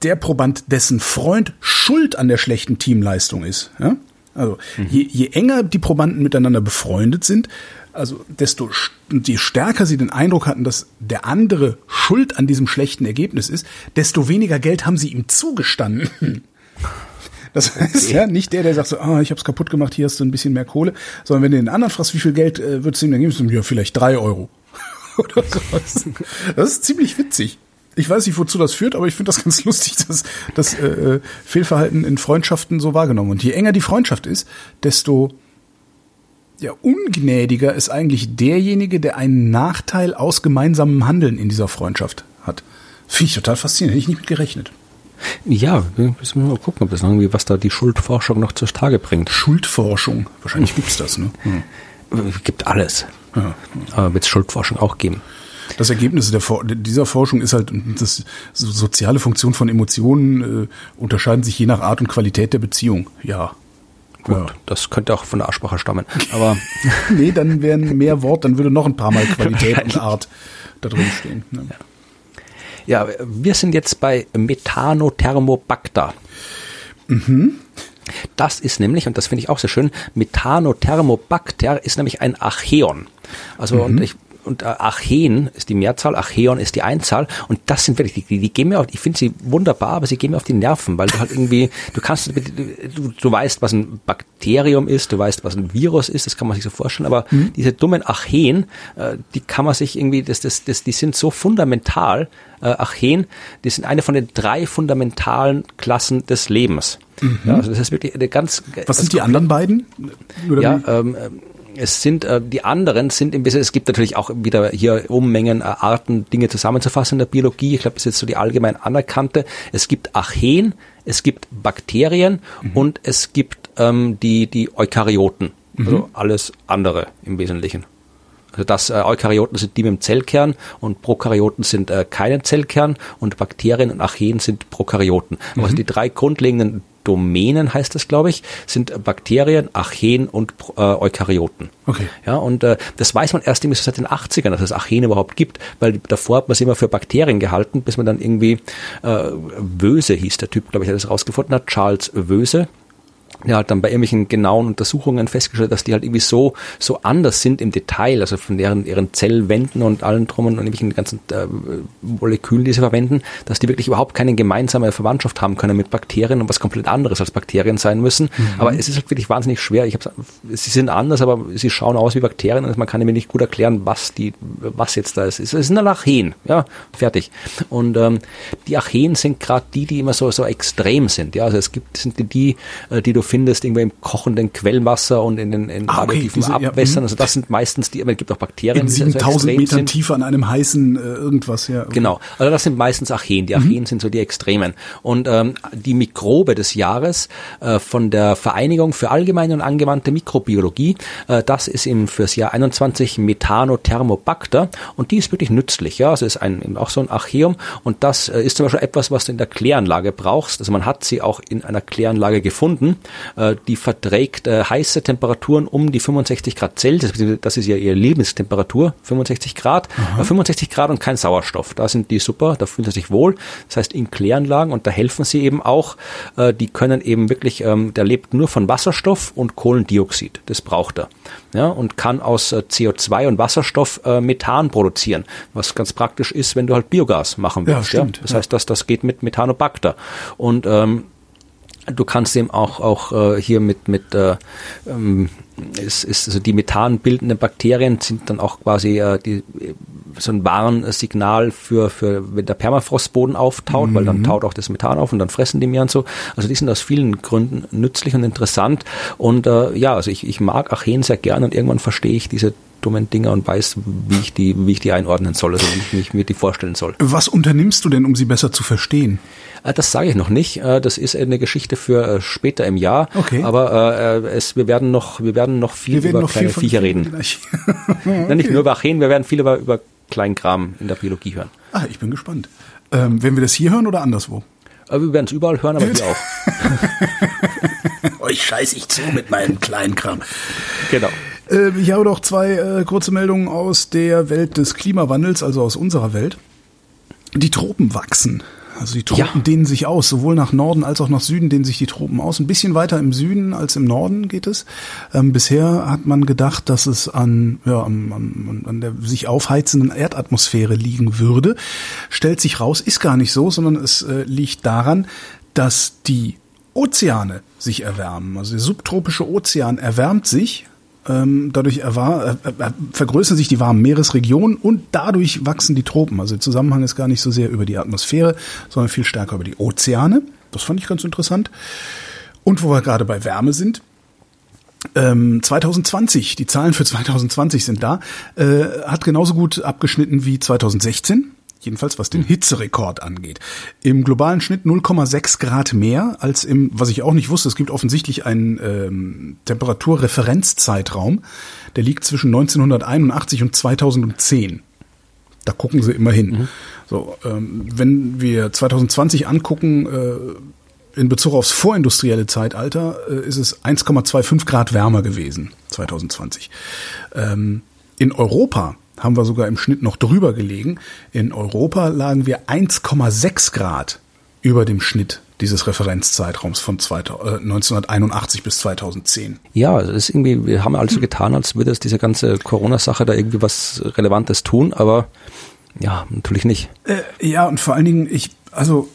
[SPEAKER 2] der Proband, dessen Freund schuld an der schlechten Teamleistung ist. Ja? Also je, je enger die Probanden miteinander befreundet sind, also desto st- je stärker sie den Eindruck hatten, dass der andere schuld an diesem schlechten Ergebnis ist, desto weniger Geld haben sie ihm zugestanden. <laughs> Das heißt ja nicht der, der sagt so, ah, ich hab's kaputt gemacht, hier hast du ein bisschen mehr Kohle, sondern wenn du den anderen fragst, wie viel Geld äh, würdest du ihm dann geben, ja, vielleicht drei Euro. <laughs> Oder sowas. Das ist ziemlich witzig. Ich weiß nicht, wozu das führt, aber ich finde das ganz lustig, dass das äh, Fehlverhalten in Freundschaften so wahrgenommen. Und je enger die Freundschaft ist, desto ja, ungnädiger ist eigentlich derjenige, der einen Nachteil aus gemeinsamem Handeln in dieser Freundschaft hat. Finde ich total faszinierend, hätte ich nicht mit gerechnet.
[SPEAKER 3] Ja, wir müssen mal gucken, ob das irgendwie, was da die Schuldforschung noch zur Tage bringt.
[SPEAKER 2] Schuldforschung, wahrscheinlich gibt's das, ne? Hm.
[SPEAKER 3] Gibt alles.
[SPEAKER 2] Ja.
[SPEAKER 3] Aber wird es Schuldforschung auch geben.
[SPEAKER 2] Das Ergebnis der, For- dieser Forschung ist halt, dass so soziale Funktionen von Emotionen äh, unterscheiden sich je nach Art und Qualität der Beziehung. Ja.
[SPEAKER 3] Gut,
[SPEAKER 2] Ja.
[SPEAKER 3] das könnte auch von der Aussprache stammen. Aber <laughs>
[SPEAKER 2] Nee, dann wären mehr Wort, dann würde noch ein paar Mal Qualität und <laughs> Art da drin stehen. Ne?
[SPEAKER 3] ja, wir sind jetzt bei Methanothermobacter. Das ist nämlich, und das finde ich auch sehr schön, Methanothermobacter ist nämlich ein Archeon. Also und ich und äh, Archeen ist die Mehrzahl, Archeon ist die Einzahl. Und das sind wirklich, die, die gehen mir auf, ich finde sie wunderbar, aber sie gehen mir auf die Nerven, weil du halt irgendwie, du kannst, du, du weißt, was ein Bakterium ist, du weißt, was ein Virus ist, das kann man sich so vorstellen, aber diese dummen Archeen, äh, die kann man sich irgendwie, das, das, das, die sind so fundamental, äh, die sind eine von den drei fundamentalen Klassen des Lebens. Ja, also das ist wirklich eine ganz,
[SPEAKER 2] Was sind die anderen beiden? Nur
[SPEAKER 3] ja, ähm, es sind äh, die anderen sind ein bisschen, es gibt natürlich auch wieder hier Unmengen äh, Arten, Dinge zusammenzufassen in der Biologie. Ich glaube, das ist jetzt so die allgemein anerkannte. Es gibt Archeen, es gibt Bakterien mhm. und es gibt ähm, die, die Eukaryoten. Also mhm. alles andere im Wesentlichen. Also das äh, Eukaryoten sind die mit dem Zellkern und Prokaryoten sind äh, keinen Zellkern und Bakterien und Archeen sind Prokaryoten. Mhm. Also die drei grundlegenden Domänen heißt das, glaube ich, sind Bakterien, Archeen und äh, Eukaryoten.
[SPEAKER 2] Okay.
[SPEAKER 3] Ja, und äh, das weiß man erst irgendwie seit den 80ern, dass es Archeen überhaupt gibt, weil davor hat man es immer für Bakterien gehalten, bis man dann irgendwie äh, Wöse hieß der Typ, glaube ich, der das rausgefunden hat, Charles Wöse ja, halt dann bei irgendwelchen genauen Untersuchungen festgestellt, dass die halt irgendwie so, so anders sind im Detail, also von deren, ihren Zellwänden und allen drum und irgendwelchen ganzen äh, Molekülen, die sie verwenden, dass die wirklich überhaupt keine gemeinsame Verwandtschaft haben können mit Bakterien und was komplett anderes als Bakterien sein müssen. Mhm. Aber es ist halt wirklich wahnsinnig schwer. Ich habe sie sind anders, aber sie schauen aus wie Bakterien und man kann mir nicht gut erklären, was die, was jetzt da ist. Es sind dann Archeen, ja, fertig. Und ähm, die Archeen sind gerade die, die immer so, so extrem sind. Ja, also es gibt, sind die, die, äh, die du findest, irgendwo im kochenden Quellwasser und in den in ah, okay, diese, Abwässern. Ja, also das sind meistens die, aber es gibt auch Bakterien. In
[SPEAKER 2] 7000 so Metern tiefer an einem heißen äh, irgendwas, ja.
[SPEAKER 3] Okay. Genau, also das sind meistens Archeen. Die Archeen mhm. sind so die Extremen. Und ähm, die Mikrobe des Jahres äh, von der Vereinigung für allgemeine und angewandte Mikrobiologie, äh, das ist im fürs Jahr 21 Methanothermobacter und die ist wirklich nützlich. Ja, also ist ein, auch so ein Archeum und das äh, ist zum Beispiel etwas, was du in der Kläranlage brauchst. Also man hat sie auch in einer Kläranlage gefunden äh, die verträgt äh, heiße Temperaturen um die 65 Grad Celsius, das ist ja ihre Lebenstemperatur, 65 Grad, äh, 65 Grad und kein Sauerstoff. Da sind die super, da fühlen sie sich wohl. Das heißt in Kläranlagen und da helfen sie eben auch, äh, die können eben wirklich, ähm, der lebt nur von Wasserstoff und Kohlendioxid, das braucht er. Ja, und kann aus äh, CO2 und Wasserstoff äh, Methan produzieren, was ganz praktisch ist, wenn du halt Biogas machen willst. Ja, stimmt, ja? Das ja. heißt, dass das geht mit Methanobacter. Und ähm, Du kannst eben auch auch äh, hier mit mit äh, ähm, es ist also die Methan bildenden Bakterien sind dann auch quasi äh, die so ein Warnsignal für für wenn der Permafrostboden auftaut, mhm. weil dann mhm. taut auch das Methan auf und dann fressen die mehr und so. Also die sind aus vielen Gründen nützlich und interessant und äh, ja, also ich ich mag Archeen sehr gern und irgendwann verstehe ich diese dummen Dinger und weiß, wie ich die, wie ich die einordnen soll, also wie ich mir die vorstellen soll.
[SPEAKER 2] Was unternimmst du denn, um sie besser zu verstehen?
[SPEAKER 3] Äh, das sage ich noch nicht. Äh, das ist eine Geschichte für äh, später im Jahr.
[SPEAKER 2] Okay.
[SPEAKER 3] Aber es, wir werden noch, wir werden noch viel
[SPEAKER 2] über
[SPEAKER 3] noch
[SPEAKER 2] kleine
[SPEAKER 3] viel Viecher reden. <laughs> okay. Nicht nur über Archeen, wir werden viel über, über Kleinkram in der Biologie hören.
[SPEAKER 2] Ah, ich bin gespannt. Ähm, werden wir das hier hören oder anderswo?
[SPEAKER 3] Wir werden es überall hören, aber hier auch. <laughs>
[SPEAKER 2] Euch scheiß ich zu mit meinem Kleinkram.
[SPEAKER 3] Genau.
[SPEAKER 2] Äh, ich habe noch zwei äh, kurze Meldungen aus der Welt des Klimawandels, also aus unserer Welt. Die Tropen wachsen. Also die Tropen ja. dehnen sich aus, sowohl nach Norden als auch nach Süden dehnen sich die Tropen aus. Ein bisschen weiter im Süden als im Norden geht es. Ähm, bisher hat man gedacht, dass es an, ja, an, an, an der sich aufheizenden Erdatmosphäre liegen würde. Stellt sich raus, ist gar nicht so, sondern es äh, liegt daran, dass die Ozeane sich erwärmen. Also der subtropische Ozean erwärmt sich dadurch erwar äh, äh, vergrößern sich die warmen Meeresregionen und dadurch wachsen die Tropen. Also der Zusammenhang ist gar nicht so sehr über die Atmosphäre, sondern viel stärker über die Ozeane. Das fand ich ganz interessant. Und wo wir gerade bei Wärme sind, ähm, 2020, die Zahlen für 2020 sind da, äh, hat genauso gut abgeschnitten wie 2016 jedenfalls was den Hitzerekord angeht. Im globalen Schnitt 0,6 Grad mehr als im, was ich auch nicht wusste, es gibt offensichtlich einen ähm, Temperaturreferenzzeitraum, der liegt zwischen 1981 und 2010. Da gucken sie immer hin. Mhm. So, ähm, wenn wir 2020 angucken, äh, in Bezug aufs vorindustrielle Zeitalter, äh, ist es 1,25 Grad wärmer gewesen 2020. Ähm, in Europa haben wir sogar im Schnitt noch drüber gelegen. In Europa lagen wir 1,6 Grad über dem Schnitt dieses Referenzzeitraums von 1981 äh, bis 2010.
[SPEAKER 3] Ja, es ist irgendwie, wir haben also getan, als würde es diese ganze Corona-Sache da irgendwie was Relevantes tun, aber ja, natürlich nicht.
[SPEAKER 2] Äh, ja, und vor allen Dingen, ich, also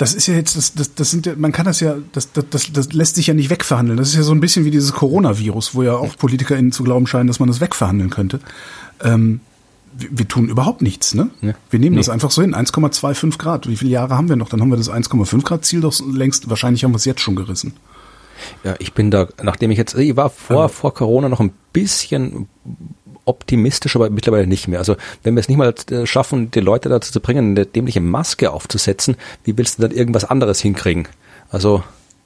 [SPEAKER 2] das ist ja jetzt, das, das, das sind ja, man kann das ja, das, das, das, das lässt sich ja nicht wegverhandeln. Das ist ja so ein bisschen wie dieses Coronavirus, wo ja auch PolitikerInnen zu glauben scheinen, dass man das wegverhandeln könnte. Ähm, wir, wir tun überhaupt nichts, ne? Ja. Wir nehmen nee. das einfach so hin. 1,25 Grad. Wie viele Jahre haben wir noch? Dann haben wir das 1,5 Grad Ziel doch längst, wahrscheinlich haben wir es jetzt schon gerissen.
[SPEAKER 3] Ja, ich bin da, nachdem ich jetzt, ich war vor, also. vor Corona noch ein bisschen optimistisch, aber mittlerweile nicht mehr. Also wenn wir es nicht mal äh, schaffen, die Leute dazu zu bringen, eine dämliche Maske aufzusetzen, wie willst du dann irgendwas anderes hinkriegen? Also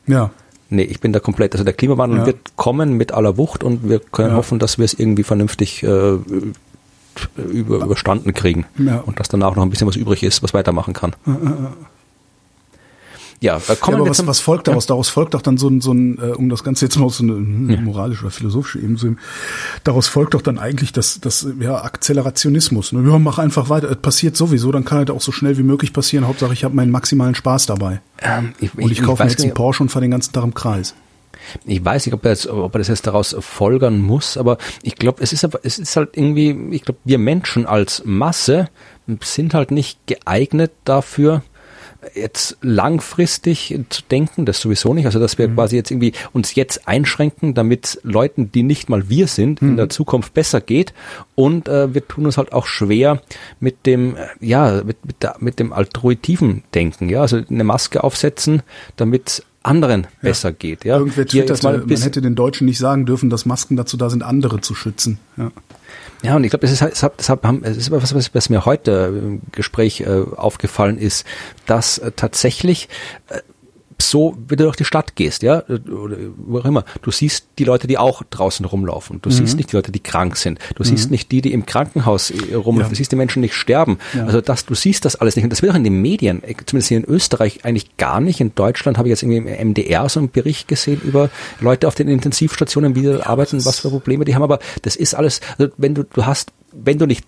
[SPEAKER 2] ja.
[SPEAKER 3] Nee, ich bin da komplett. Also der Klimawandel ja. wird kommen mit aller Wucht und wir können ja. hoffen, dass wir es irgendwie vernünftig äh, über, überstanden kriegen ja. und dass danach noch ein bisschen was übrig ist, was weitermachen kann.
[SPEAKER 2] Ja, äh, kommen ja, aber was, was folgt daraus? Daraus folgt doch dann so ein, so ein äh, um das Ganze jetzt mal so eine hm, moralische oder philosophische Ebene zu daraus folgt doch dann eigentlich das, das ja, Akzelerationismus. Ne? Ja, mach einfach weiter. Es passiert sowieso, dann kann halt auch so schnell wie möglich passieren. Hauptsache, ich habe meinen maximalen Spaß dabei. Ähm, ich, und ich, ich kaufe mir jetzt einen Porsche und fahre den ganzen Tag im Kreis.
[SPEAKER 3] Ich weiß nicht, ob er, jetzt, ob er das jetzt daraus folgern muss, aber ich glaube, es ist, es ist halt irgendwie, ich glaube, wir Menschen als Masse sind halt nicht geeignet dafür, jetzt langfristig zu denken, das sowieso nicht. Also dass wir mhm. quasi jetzt irgendwie uns jetzt einschränken, damit Leuten, die nicht mal wir sind, mhm. in der Zukunft besser geht. Und äh, wir tun uns halt auch schwer mit dem, äh, ja, mit, mit, der, mit dem altruitiven Denken. Ja, also eine Maske aufsetzen, damit anderen ja. besser geht. Ja,
[SPEAKER 2] Irgendwer twitterte, man hätte den Deutschen nicht sagen dürfen, dass Masken dazu da sind, andere zu schützen. Ja.
[SPEAKER 3] Ja, und ich glaube, das ist, deshalb, deshalb haben, es ist was, was, was mir heute im Gespräch äh, aufgefallen ist, dass äh, tatsächlich äh, so, wenn du durch die Stadt gehst, ja, oder wo auch immer, du siehst die Leute, die auch draußen rumlaufen. Du mhm. siehst nicht die Leute, die krank sind. Du mhm. siehst nicht die, die im Krankenhaus äh, rumlaufen. Ja. Du siehst die Menschen nicht sterben. Ja. Also das, du siehst das alles nicht. Und das wird auch in den Medien, äh, zumindest hier in Österreich, eigentlich gar nicht. In Deutschland habe ich jetzt irgendwie im MDR so einen Bericht gesehen über Leute auf den Intensivstationen, wie die ja, arbeiten, was für Probleme die haben. Aber das ist alles, also wenn du, du hast, wenn du nicht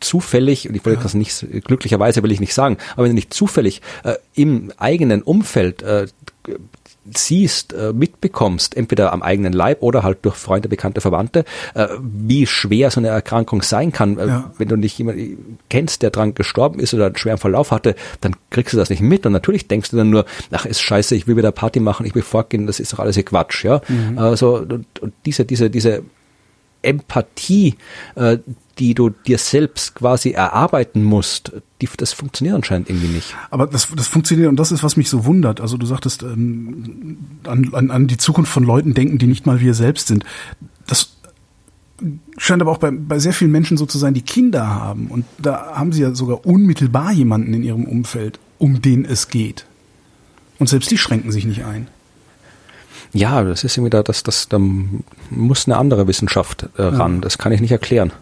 [SPEAKER 3] zufällig, und ich wollte ja. das nicht, glücklicherweise will ich nicht sagen, aber wenn du nicht zufällig äh, im eigenen Umfeld äh, siehst, äh, mitbekommst, entweder am eigenen Leib oder halt durch Freunde, Bekannte, Verwandte, äh, wie schwer so eine Erkrankung sein kann. Äh, ja. Wenn du nicht jemanden kennst, der dran gestorben ist oder einen schweren Verlauf hatte, dann kriegst du das nicht mit und natürlich denkst du dann nur, ach, ist scheiße, ich will wieder Party machen, ich will fortgehen, das ist doch alles hier Quatsch, ja. Mhm. Also und, und diese, diese, diese Empathie, äh, die du dir selbst quasi erarbeiten musst, die, das funktioniert anscheinend irgendwie nicht.
[SPEAKER 2] Aber das, das funktioniert und das ist, was mich so wundert. Also du sagtest, ähm, an, an, an die Zukunft von Leuten denken, die nicht mal wir selbst sind. Das scheint aber auch bei, bei sehr vielen Menschen so zu sein, die Kinder haben. Und da haben sie ja sogar unmittelbar jemanden in ihrem Umfeld, um den es geht. Und selbst die schränken sich nicht ein.
[SPEAKER 3] Ja, das ist irgendwie da, das, das, da muss eine andere Wissenschaft äh, ran. Ja. Das kann ich nicht erklären.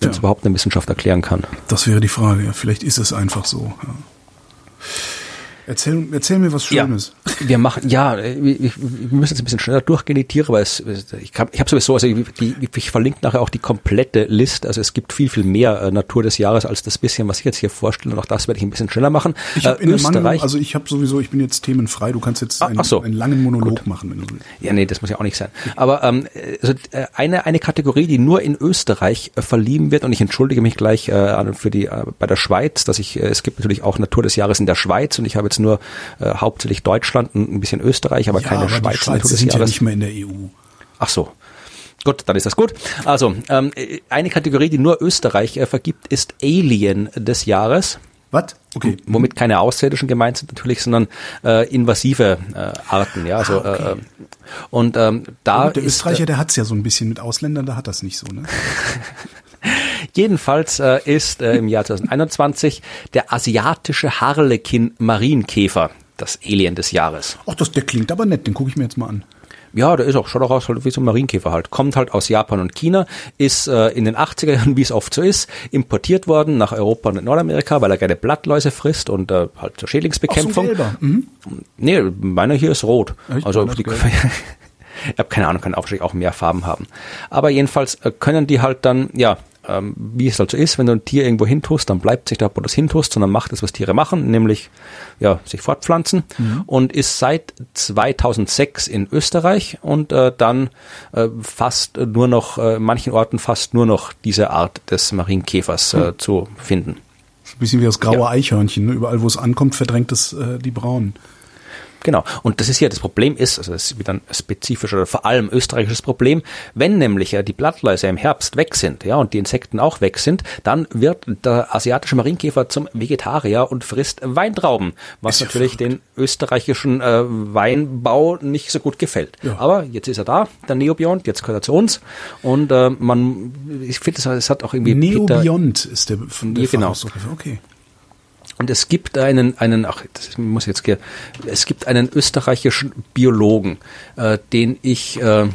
[SPEAKER 3] Wenn es überhaupt eine Wissenschaft erklären kann.
[SPEAKER 2] Das wäre die Frage, ja. Vielleicht ist es einfach so. Ja. Erzähl, erzähl mir was Schönes.
[SPEAKER 3] Ja, wir machen, ja, wir, wir müssen jetzt ein bisschen schneller durchgehen, die Tiere, weil es, ich, kann, ich habe sowieso, also die, ich verlinke nachher auch die komplette Liste. Also es gibt viel, viel mehr äh, Natur des Jahres als das bisschen, was ich jetzt hier vorstelle. Und auch das werde ich ein bisschen schneller machen.
[SPEAKER 2] Ich hab äh, in Österreich. Mangel, also ich habe sowieso, ich bin jetzt themenfrei. Du kannst jetzt ah, einen, so. einen langen Monolog Gut. machen, wenn du willst.
[SPEAKER 3] Ja, nee, das muss ja auch nicht sein. Aber ähm, also äh, eine, eine Kategorie, die nur in Österreich äh, verliehen wird, und ich entschuldige mich gleich äh, für die äh, bei der Schweiz, dass ich, äh, es gibt natürlich auch Natur des Jahres in der Schweiz und ich habe jetzt nur äh, hauptsächlich Deutschland, ein bisschen Österreich, aber ja, keine aber Schweiz. Die
[SPEAKER 2] Schweiz sind ja nicht mehr in der EU.
[SPEAKER 3] Ach so. Gut, dann ist das gut. Also, ähm, eine Kategorie, die nur Österreich äh, vergibt, ist Alien des Jahres.
[SPEAKER 2] Was?
[SPEAKER 3] Okay. Womit keine Außerirdischen gemeint sind natürlich, sondern äh, invasive äh, Arten. Ja, also ah, okay. äh, und ähm, da
[SPEAKER 2] und der ist, Österreicher, der hat's ja so ein bisschen mit Ausländern, da hat das nicht so, ne? <laughs>
[SPEAKER 3] Jedenfalls äh, ist äh, im Jahr 2021 der asiatische Harlekin Marienkäfer das Alien des Jahres.
[SPEAKER 2] Ach, das, der klingt aber nett, den gucke ich mir jetzt mal an.
[SPEAKER 3] Ja, der ist auch, schaut auch aus halt wie so ein Marienkäfer halt. Kommt halt aus Japan und China, ist äh, in den 80er Jahren, wie es oft so ist, importiert worden nach Europa und Nordamerika, weil er gerne Blattläuse frisst und äh, halt zur Schädlingsbekämpfung. Ach, so mhm. Nee, meiner hier ist rot. Echt? Also die, <laughs> ich habe keine Ahnung, kann auch mehr Farben haben. Aber jedenfalls äh, können die halt dann, ja, ähm, wie es halt so ist, wenn du ein Tier irgendwo hintust, dann bleibt sich da, wo du das hintust, sondern macht es, was Tiere machen, nämlich ja, sich fortpflanzen mhm. und ist seit 2006 in Österreich und äh, dann äh, fast nur noch, äh, manchen Orten fast nur noch diese Art des Marienkäfers äh, mhm. zu finden.
[SPEAKER 2] Ein bisschen wie das graue ja. Eichhörnchen, ne? überall wo es ankommt, verdrängt es äh, die Braunen.
[SPEAKER 3] Genau. Und das ist ja das Problem ist, also das ist wieder ein spezifisch oder vor allem österreichisches Problem, wenn nämlich ja die Blattläuse im Herbst weg sind, ja, und die Insekten auch weg sind, dann wird der asiatische Marienkäfer zum Vegetarier und frisst Weintrauben, was
[SPEAKER 2] ja
[SPEAKER 3] natürlich den österreichischen äh, Weinbau nicht so gut gefällt.
[SPEAKER 2] Ja.
[SPEAKER 3] Aber jetzt ist er da, der Neobiont, jetzt gehört er zu uns und äh, man, ich finde, es, hat auch irgendwie Peter-
[SPEAKER 2] Neobiont ist der von der
[SPEAKER 3] genau.
[SPEAKER 2] Okay.
[SPEAKER 3] Und es gibt einen, einen, ach, das muss jetzt, ge- es gibt einen österreichischen Biologen, äh, den ich, äh,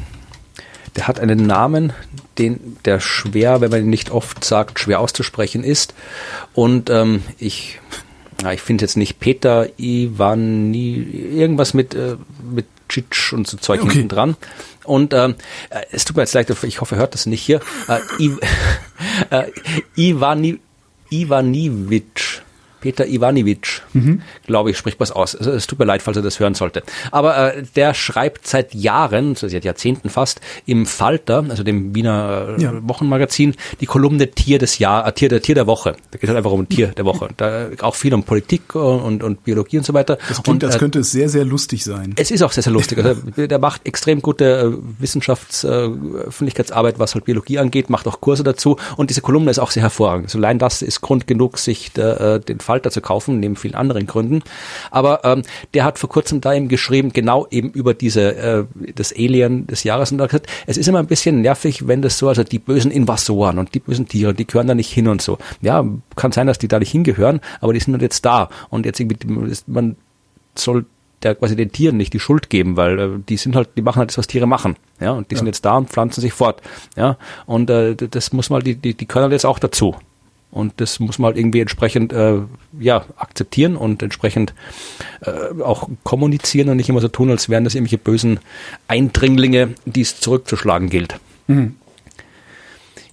[SPEAKER 3] der hat einen Namen, den, der schwer, wenn man ihn nicht oft sagt, schwer auszusprechen ist. Und ähm, ich, ja, ich finde jetzt nicht Peter Ivani, irgendwas mit, äh, mit Tschitsch und so Zeug
[SPEAKER 2] Okay.
[SPEAKER 3] hinten dran. Und ähm, äh, es tut mir jetzt leid, ich hoffe, er hört das nicht hier. Äh, I, <laughs> äh, Ivani, Ivaniewicz. Peter Ivaniewicz, glaube ich, spricht was aus. Es tut mir leid, falls er das hören sollte. Aber äh, der schreibt seit Jahren, seit Jahrzehnten fast, im Falter, also dem Wiener äh,
[SPEAKER 2] Ja.
[SPEAKER 3] Wochenmagazin, die Kolumne Tier des Jahr, äh, Tier der Tier der Woche. Da geht halt einfach um Tier der Woche. Da auch viel um Politik und, und Biologie und so weiter.
[SPEAKER 2] Das klingt,
[SPEAKER 3] und,
[SPEAKER 2] als
[SPEAKER 3] äh,
[SPEAKER 2] könnte es sehr, sehr lustig sein.
[SPEAKER 3] es ist auch sehr, sehr lustig. Also, der macht extrem gute äh, Wissenschafts-, äh, was halt Biologie angeht, macht auch Kurse dazu. Und diese Kolumne ist auch sehr hervorragend. Also allein das ist Grund genug, sich der, äh, den Falter zu kaufen, neben vielen anderen Gründen. Aber ähm, der hat vor kurzem da eben geschrieben, genau eben über diese, äh, das Alien des Jahres. Und er hat gesagt, es ist immer ein bisschen nervig, wenn das so, also die bösen Invasoren und die bösen Tiere, die gehören da nicht hin und so. Ja, kann sein, dass die da nicht hingehören, aber die sind halt jetzt da. Und jetzt irgendwie, man soll der quasi den Tieren nicht die Schuld geben, weil äh, die sind halt, die machen halt das, was Tiere machen, ja, und die sind jetzt da und pflanzen sich fort, ja, und äh, das muss man, die, die, die können halt jetzt auch dazu. Und das muss man halt irgendwie entsprechend äh, ja, akzeptieren und entsprechend äh, auch kommunizieren und nicht immer so tun, als wären das irgendwelche bösen Eindringlinge, die es zurückzuschlagen gilt.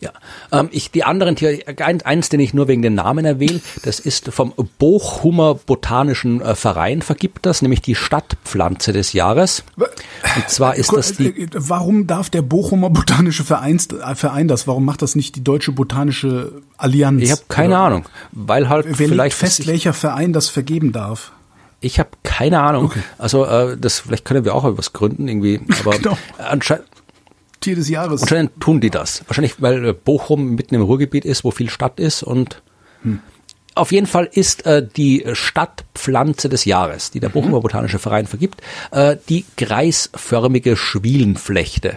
[SPEAKER 3] Ja, ähm, ich, die anderen Tiere, ein, eins, den ich nur wegen den Namen erwähne, das ist vom Bochumer Botanischen äh, Verein vergibt das, nämlich die Stadtpflanze des Jahres. Und zwar ist das die,
[SPEAKER 2] Warum darf der Bochumer Botanische Verein, äh, Verein das? Warum macht das nicht die Deutsche Botanische Allianz?
[SPEAKER 3] ich habe keine
[SPEAKER 2] Oder
[SPEAKER 3] Ahnung, weil halt
[SPEAKER 2] Wer
[SPEAKER 3] vielleicht
[SPEAKER 2] fest,
[SPEAKER 3] ich,
[SPEAKER 2] welcher Verein das vergeben darf?
[SPEAKER 3] ich habe keine Ahnung. Also äh, das vielleicht können wir auch etwas gründen irgendwie, <laughs> aber
[SPEAKER 2] Genau.
[SPEAKER 3] anscheinend
[SPEAKER 2] Tier des Jahres.
[SPEAKER 3] Anscheinend tun die das. Wahrscheinlich, weil äh, Bochum mitten im Ruhrgebiet ist, wo viel Stadt ist und auf jeden Fall ist äh, die Stadtpflanze des Jahres, die der Bochumer Botanische Verein vergibt, äh, die kreisförmige Schwielenflechte.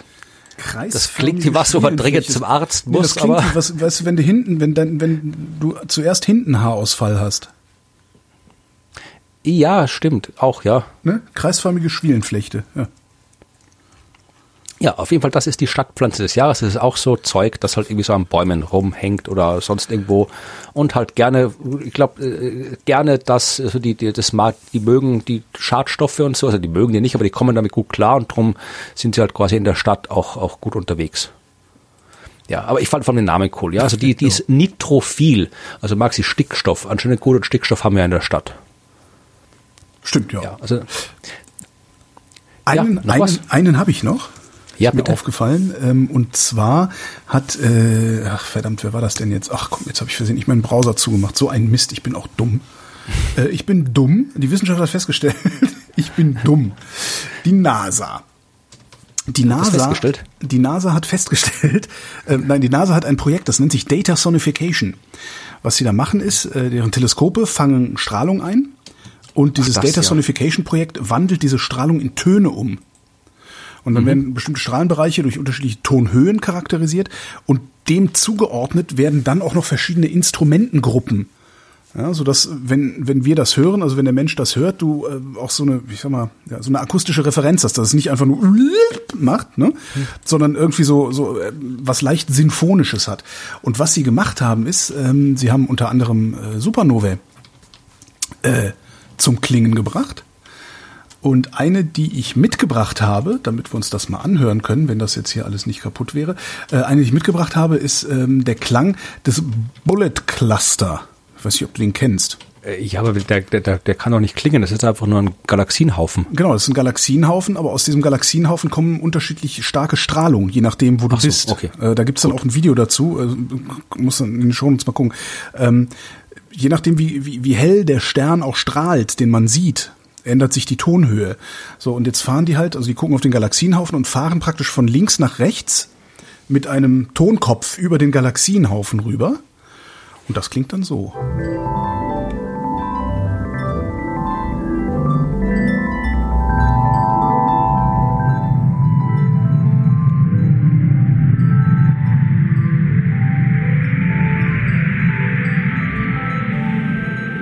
[SPEAKER 3] Das klingt was, wo man dringend zum Arzt
[SPEAKER 2] Nee,
[SPEAKER 3] muss,
[SPEAKER 2] das klingt
[SPEAKER 3] aber-
[SPEAKER 2] was, weißt du, wenn du hinten, wenn dann, wenn du zuerst hinten Haarausfall hast,
[SPEAKER 3] Ja, stimmt, auch, ja.
[SPEAKER 2] ne? Kreisförmige Schwielenflechte. Ja.
[SPEAKER 3] Ja, auf jeden Fall, das ist die Stadtpflanze des Jahres. Das ist auch so Zeug, das halt irgendwie so an Bäumen rumhängt oder sonst irgendwo und halt gerne, ich glaube, äh, gerne das, also die, die, das mag, die mögen die Schadstoffe und so, also die mögen die nicht, aber die kommen damit gut klar und drum sind sie halt quasi in der Stadt auch, auch gut unterwegs. Ja, aber ich fand von den Namen cool, ja. Also die, die ist nitrophil, also mag sie Stickstoff. Anscheinend gut und Stickstoff haben wir in der Stadt.
[SPEAKER 2] Stimmt, ja.
[SPEAKER 3] Ja, also,
[SPEAKER 2] Einen,
[SPEAKER 3] Ja,
[SPEAKER 2] einen, einen habe ich noch.
[SPEAKER 3] Ja,
[SPEAKER 2] Ist mir
[SPEAKER 3] bitte.
[SPEAKER 2] aufgefallen. Ähm, und zwar hat, äh, ach verdammt, wer war das denn jetzt? Ach komm, jetzt habe ich versehentlich meinen Browser zugemacht. So ein Mist, ich bin auch dumm. <laughs> Äh, ich bin dumm. Die Wissenschaft hat festgestellt, <laughs> ich bin dumm. Die NASA. Die NASA, die NASA hat festgestellt, äh, nein, die NASA hat ein Projekt, das nennt sich Data Sonification. Was sie da machen ist, äh, deren Teleskope fangen Strahlung ein und dieses
[SPEAKER 3] das,
[SPEAKER 2] Data. Sonification Projekt wandelt diese Strahlung in Töne um. Und
[SPEAKER 3] Mhm.
[SPEAKER 2] dann werden bestimmte Strahlenbereiche durch unterschiedliche Tonhöhen charakterisiert und dem zugeordnet werden dann auch noch verschiedene Instrumentengruppen. Ja, so dass wenn wenn wir das hören, also wenn der Mensch das hört, du äh, auch so eine, ich sag mal, ja, so eine akustische Referenz hast, dass es nicht einfach nur macht, ne, sondern irgendwie so so äh, was leicht sinfonisches hat. Und was sie gemacht haben ist, ähm, sie haben unter anderem äh, Supernovae äh, zum Klingen gebracht. Und eine, die ich mitgebracht habe, damit wir uns das mal anhören können, wenn das jetzt hier alles nicht kaputt wäre, äh, eine, die ich mitgebracht habe, ist ähm, der Klang des Bullet Cluster. Ich weiß nicht, ob du den kennst.
[SPEAKER 3] Äh, Ja, aber der, der, der, kann doch nicht klingen, das ist einfach nur ein Galaxienhaufen.
[SPEAKER 2] Genau, das ist ein Galaxienhaufen, aber aus diesem Galaxienhaufen kommen unterschiedlich starke Strahlung, je nachdem, wo du
[SPEAKER 3] so,
[SPEAKER 2] bist.
[SPEAKER 3] okay.
[SPEAKER 2] Äh, da gibt's dann auch ein Video dazu, äh, muss dann in den Shownotes mal gucken. Ähm, je nachdem, wie, wie, wie hell der Stern auch strahlt, den man sieht, ändert sich die Tonhöhe. So, und jetzt fahren die halt, also die gucken auf den Galaxienhaufen und fahren praktisch von links nach rechts mit einem Tonkopf über den Galaxienhaufen rüber. Und das klingt dann so.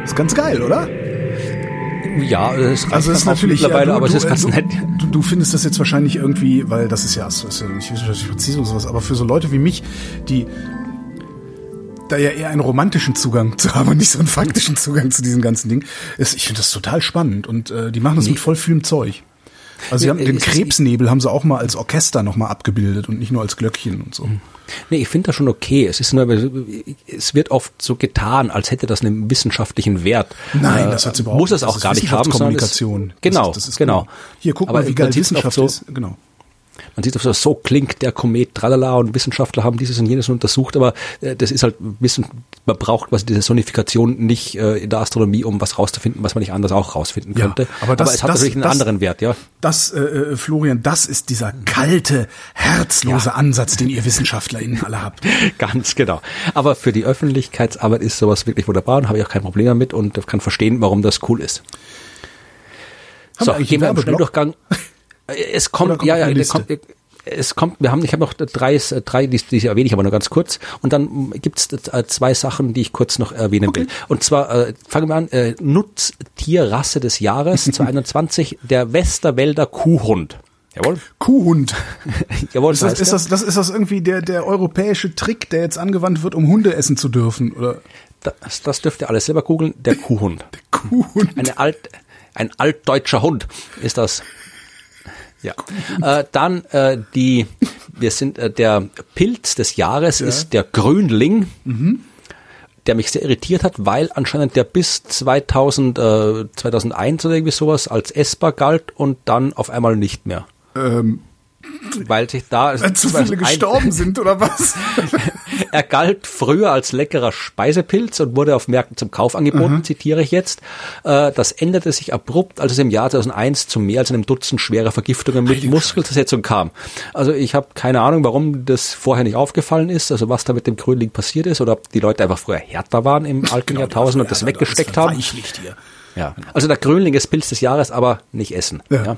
[SPEAKER 2] Ist ganz geil, oder?
[SPEAKER 3] Ja, es reicht
[SPEAKER 2] Also es ist natürlich
[SPEAKER 3] mittlerweile,
[SPEAKER 2] ja, du,
[SPEAKER 3] aber es
[SPEAKER 2] du,
[SPEAKER 3] ist ganz
[SPEAKER 2] du,
[SPEAKER 3] nett.
[SPEAKER 2] Du, du findest das jetzt wahrscheinlich irgendwie, weil das ist ja, das ist ja nicht wissenschaftlich präzise oder sowas, aber für so Leute wie mich, die da ja eher einen romantischen Zugang zu haben und nicht so einen faktischen Zugang zu diesem ganzen Ding, ist, ich finde das total spannend und äh, die machen das mit voll vielem Zeug. Also sie haben den
[SPEAKER 3] es ist-
[SPEAKER 2] Krebsnebel haben sie auch mal als Orchester nochmal abgebildet und nicht nur als Glöckchen und so.
[SPEAKER 3] Nee, ich finde das schon okay. Es ist nur, es wird oft so getan, als hätte das einen wissenschaftlichen Wert.
[SPEAKER 2] Nein,
[SPEAKER 3] Äh,
[SPEAKER 2] das hat's überhaupt
[SPEAKER 3] Muss es auch
[SPEAKER 2] ist
[SPEAKER 3] gar nicht haben,
[SPEAKER 2] Wissenschaftskommunikation.
[SPEAKER 3] genau,
[SPEAKER 2] Das, das ist
[SPEAKER 3] genau.
[SPEAKER 2] Hier, guck
[SPEAKER 3] Aber
[SPEAKER 2] mal, wie geil Wissenschaft
[SPEAKER 3] so,
[SPEAKER 2] ist. Genau.
[SPEAKER 3] Man sieht, so, so klingt der Komet, tralala, und Wissenschaftler haben dieses und jenes untersucht, aber äh, das ist halt Wissen, man braucht quasi diese Sonifikation nicht äh, in der Astronomie, um was rauszufinden, was man nicht anders auch rausfinden
[SPEAKER 2] Ja,
[SPEAKER 3] könnte.
[SPEAKER 2] aber das-
[SPEAKER 3] es hat
[SPEAKER 2] das-
[SPEAKER 3] natürlich einen
[SPEAKER 2] das-
[SPEAKER 3] anderen Wert, ja.
[SPEAKER 2] Das, äh, äh, Florian, das ist dieser kalte, herzlose
[SPEAKER 3] Ja.
[SPEAKER 2] Ansatz, den ihr WissenschaftlerInnen alle habt. <laughs>
[SPEAKER 3] Ganz genau. Aber für die Öffentlichkeitsarbeit ist sowas wirklich wunderbar und habe ich auch kein Problem damit und kann verstehen, warum das cool ist.
[SPEAKER 2] Haben
[SPEAKER 3] so, gehen wir im? Schnelldurchgang. <laughs> Es kommt,
[SPEAKER 2] kommt
[SPEAKER 3] ja, ja, der
[SPEAKER 2] Liste?
[SPEAKER 3] kommt, es kommt, wir haben, ich habe noch drei, äh, drei die, die erwähne ich aber nur ganz kurz. Und dann gibt es zwei Sachen, die ich kurz noch erwähnen will. Und zwar äh, fangen wir an, äh, Nutztierrasse des Jahres <laughs> 2021, der Westerwälder Kuhhund. Jawohl.
[SPEAKER 2] Kuhhund. <laughs>
[SPEAKER 3] Jawohl,
[SPEAKER 2] Ist das, ist das, das, ist das irgendwie der, der europäische Trick, der jetzt angewandt wird, um Hunde essen zu dürfen? Oder
[SPEAKER 3] das, das dürft ihr alles selber googeln, der Kuhhund. <laughs>
[SPEAKER 2] Kuhhund?
[SPEAKER 3] Eine alt, ein altdeutscher Hund ist das. Ja. Äh, dann äh, die, wir sind äh, der Pilz des Jahres ist der Grünling, der mich sehr irritiert hat, weil anscheinend der bis 2000, äh, 2001 oder irgendwie sowas als essbar galt und dann auf einmal nicht mehr.
[SPEAKER 2] Ähm,
[SPEAKER 3] Weil sich da
[SPEAKER 2] weil zu viele
[SPEAKER 3] 2001
[SPEAKER 2] gestorben sind, oder was? <laughs>
[SPEAKER 3] Er galt früher als leckerer Speisepilz und wurde auf Märkten zum Kauf angeboten, zitiere ich jetzt. Äh, Das änderte sich abrupt, als es im Jahr 2001 zu mehr als einem Dutzend schwerer Vergiftungen mit Muskelzersetzung kam. Also ich habe keine Ahnung, warum das vorher nicht aufgefallen ist, also was da mit dem Grünling passiert ist oder ob die Leute einfach früher härter waren im alten Jahrtausend und das weggesteckt haben. Ja. Also der Grünling ist Pilz des Jahres, aber nicht essen.
[SPEAKER 2] Ja.
[SPEAKER 3] Ja.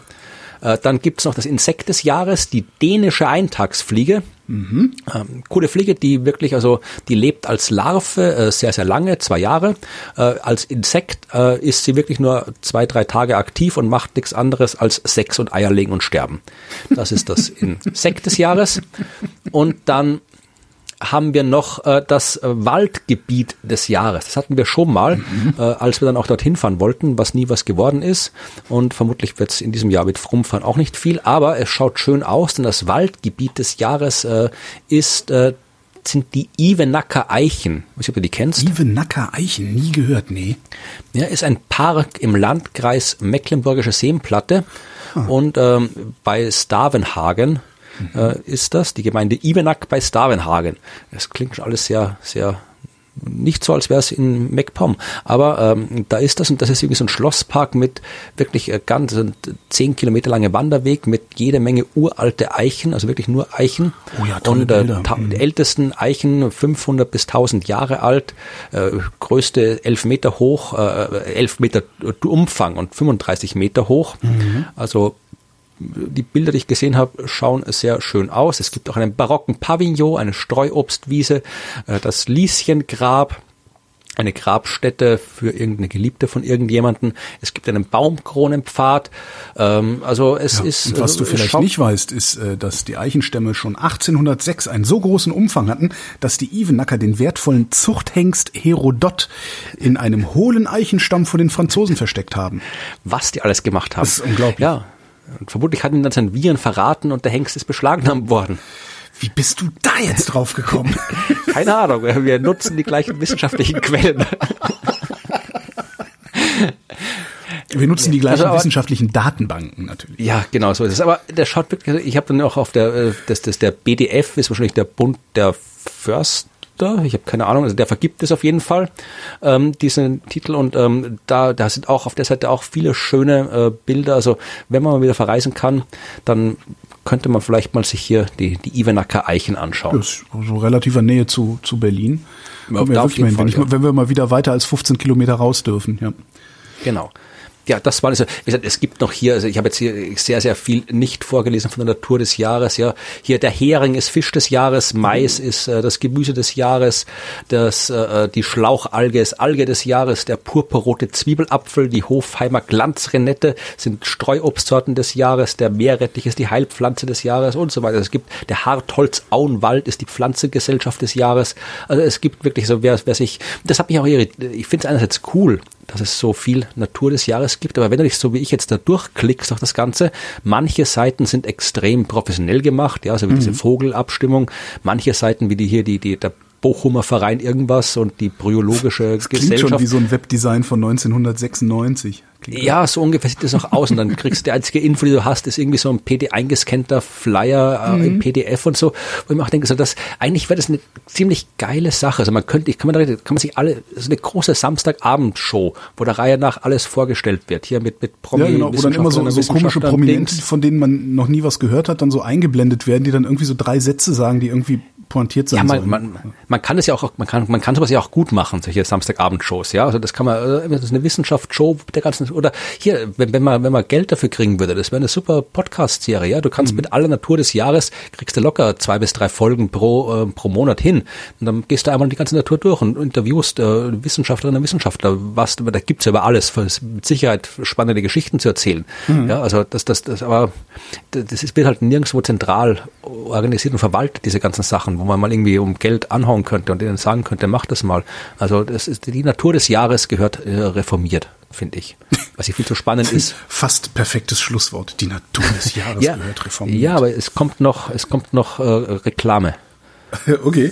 [SPEAKER 3] Äh, Dann gibt's noch das Insekt des Jahres, die dänische Eintagsfliege. Ähm, coole Fliege, die wirklich, also die lebt als Larve äh, sehr, sehr lange, zwei Jahre. Äh, als Insekt äh, ist sie wirklich nur zwei, drei Tage aktiv und macht nichts anderes als Sex und Eier legen und sterben. Das ist das Insekt des Jahres. Und dann haben wir noch äh, das äh, Waldgebiet des Jahres. Das hatten wir schon mal, äh, als wir dann auch dorthin fahren wollten, was nie was geworden ist. Und vermutlich wird es in diesem Jahr mit Frumfahren auch nicht viel, aber es schaut schön aus, denn das Waldgebiet des Jahres äh, ist äh, sind die Ivenacker Eichen. Ich weiß nicht, ob du die kennst.
[SPEAKER 2] Ivenacker Eichen, nie gehört, nee.
[SPEAKER 3] Ja, ist ein Park im Landkreis Mecklenburgische Seenplatte und ähm, bei Stavenhagen äh, ist das, die Gemeinde Ivenack bei Stavenhagen. Das klingt schon alles sehr, sehr nicht so, als wäre es in MacPom. Aber ähm, da ist das und das ist irgendwie so ein Schlosspark mit wirklich äh, ganz äh, zehn Kilometer lange Wanderweg mit jede Menge uralte Eichen, also wirklich nur Eichen.
[SPEAKER 2] Oh ja,
[SPEAKER 3] und äh,
[SPEAKER 2] Mhm.
[SPEAKER 3] die ältesten Eichen 500 bis 1000 Jahre alt, äh, größte 11 Meter hoch, äh, 11 Meter Umfang und 35 Meter hoch.
[SPEAKER 2] Mhm.
[SPEAKER 3] Also die Bilder, die ich gesehen habe, schauen sehr schön aus. Es gibt auch einen barocken Pavillon, eine Streuobstwiese, äh, das Lieschengrab, eine Grabstätte für irgendeine Geliebte von irgendjemanden. Es gibt einen Baumkronenpfad. Ähm, also es
[SPEAKER 2] Ja,
[SPEAKER 3] ist.
[SPEAKER 2] was du
[SPEAKER 3] äh,
[SPEAKER 2] vielleicht nicht weißt, ist, äh, dass die Eichenstämme schon 1806 einen so großen Umfang hatten, dass die Ivenacker den wertvollen Zuchthengst Herodot in einem hohlen Eichenstamm vor den Franzosen versteckt haben.
[SPEAKER 3] was die alles gemacht haben.
[SPEAKER 2] Das ist unglaublich.
[SPEAKER 3] Ja. Und vermutlich hat ihn dann sein Viren verraten und der Hengst ist beschlagnahmt worden.
[SPEAKER 2] Wie bist du da jetzt drauf gekommen? <laughs>
[SPEAKER 3] Keine Ahnung, wir nutzen die gleichen wissenschaftlichen Quellen.
[SPEAKER 2] Wir nutzen die gleichen
[SPEAKER 3] Also,
[SPEAKER 2] wissenschaftlichen Datenbanken natürlich.
[SPEAKER 3] Ja, genau so ist es. Aber der schaut wirklich, ich habe dann auch auf der, äh, das, das, der BDF ist wahrscheinlich der Bund der Förster er. Ich habe keine Ahnung, also der vergibt es auf jeden Fall, ähm, diesen Titel. Und ähm, da, da sind auch auf der Seite auch viele schöne äh, Bilder. Also wenn man mal wieder verreisen kann, dann könnte man vielleicht mal sich hier die, die Ivenacker Eichen anschauen.
[SPEAKER 2] Das ist so relativer Nähe zu, zu Berlin. Ja, wenn, Fall, ich, ja. wenn wir mal wieder weiter als 15 Kilometer raus dürfen, ja.
[SPEAKER 3] Genau ja, das war also, wie gesagt, es gibt noch hier, also ich habe jetzt hier sehr, sehr viel nicht vorgelesen von der Natur des Jahres. Ja, hier der Hering ist Fisch des Jahres, Mais ist äh, das Gemüse des Jahres, das äh, die Schlauchalge ist Alge des Jahres, der purpurrote Zwiebelapfel, die Hofheimer Glanzrenette sind Streuobstsorten des Jahres, der Meerrettich ist die Heilpflanze des Jahres und so weiter. Es gibt der Hartholz-Auenwald ist die Pflanzengesellschaft des Jahres. Also es gibt wirklich so, wer, wer sich, das hat mich auch irritiert. Ich finde es einerseits cool, dass es so viel Natur des Jahres gibt. Aber wenn du dich so wie ich jetzt da durchklickst auf das Ganze, manche Seiten sind extrem professionell gemacht, ja, also wie mhm. diese Vogelabstimmung, manche Seiten wie die hier, die, die, der Bochumer Verein irgendwas und die bryologische das Gesellschaft. Klingt schon
[SPEAKER 2] wie so ein Webdesign von 1996.
[SPEAKER 3] Klingt ja, so ungefähr sieht das auch aus. Und dann kriegst du die einzige Info, die du hast, ist irgendwie so ein PD eingescannter Flyer äh, mhm. im PDF und so. Wo ich mir auch denke, so das, eigentlich wäre das eine ziemlich geile Sache. Also man könnte, ich kann man, da, kann man sich alle, so eine große Samstagabendshow, wo der Reihe nach alles vorgestellt wird. Hier mit, mit
[SPEAKER 2] Promi Ja, genau, wo dann immer so, so komische Prominente, von denen man noch nie was gehört hat, dann so eingeblendet werden, die dann irgendwie so drei Sätze sagen, die irgendwie pointiert sein
[SPEAKER 3] ja, man,
[SPEAKER 2] sollen.
[SPEAKER 3] Man, man kann es ja auch, man kann, man kann sowas ja auch gut machen, solche Samstagabendshows, ja. Also das kann man, äh, das ist eine Wissenschaftsshow der ganzen, oder hier, wenn, wenn man, wenn man Geld dafür kriegen würde, das wäre eine super Podcast-Serie, ja. Du kannst mhm. mit aller Natur des Jahres, kriegst du locker zwei bis drei Folgen pro, äh, pro Monat hin. Und dann gehst du einmal die ganze Natur durch und interviewst äh, Wissenschaftlerinnen und Wissenschaftler, was, da gibt's ja über alles, mit Sicherheit spannende Geschichten zu erzählen. Mhm. Ja, also das, das, das, aber das ist, wird halt nirgendwo zentral organisiert und verwaltet, diese ganzen Sachen wo man mal irgendwie um Geld anhauen könnte und denen sagen könnte, mach das mal. Also das ist die Natur des Jahres gehört äh, reformiert, finde ich. Was hier viel zu spannend ist. <laughs>
[SPEAKER 2] Fast perfektes Schlusswort. Die Natur des <laughs> Jahres
[SPEAKER 3] ja,
[SPEAKER 2] gehört reformiert.
[SPEAKER 3] Ja, aber es kommt noch, es kommt noch äh, Reklame. <laughs>
[SPEAKER 2] Okay.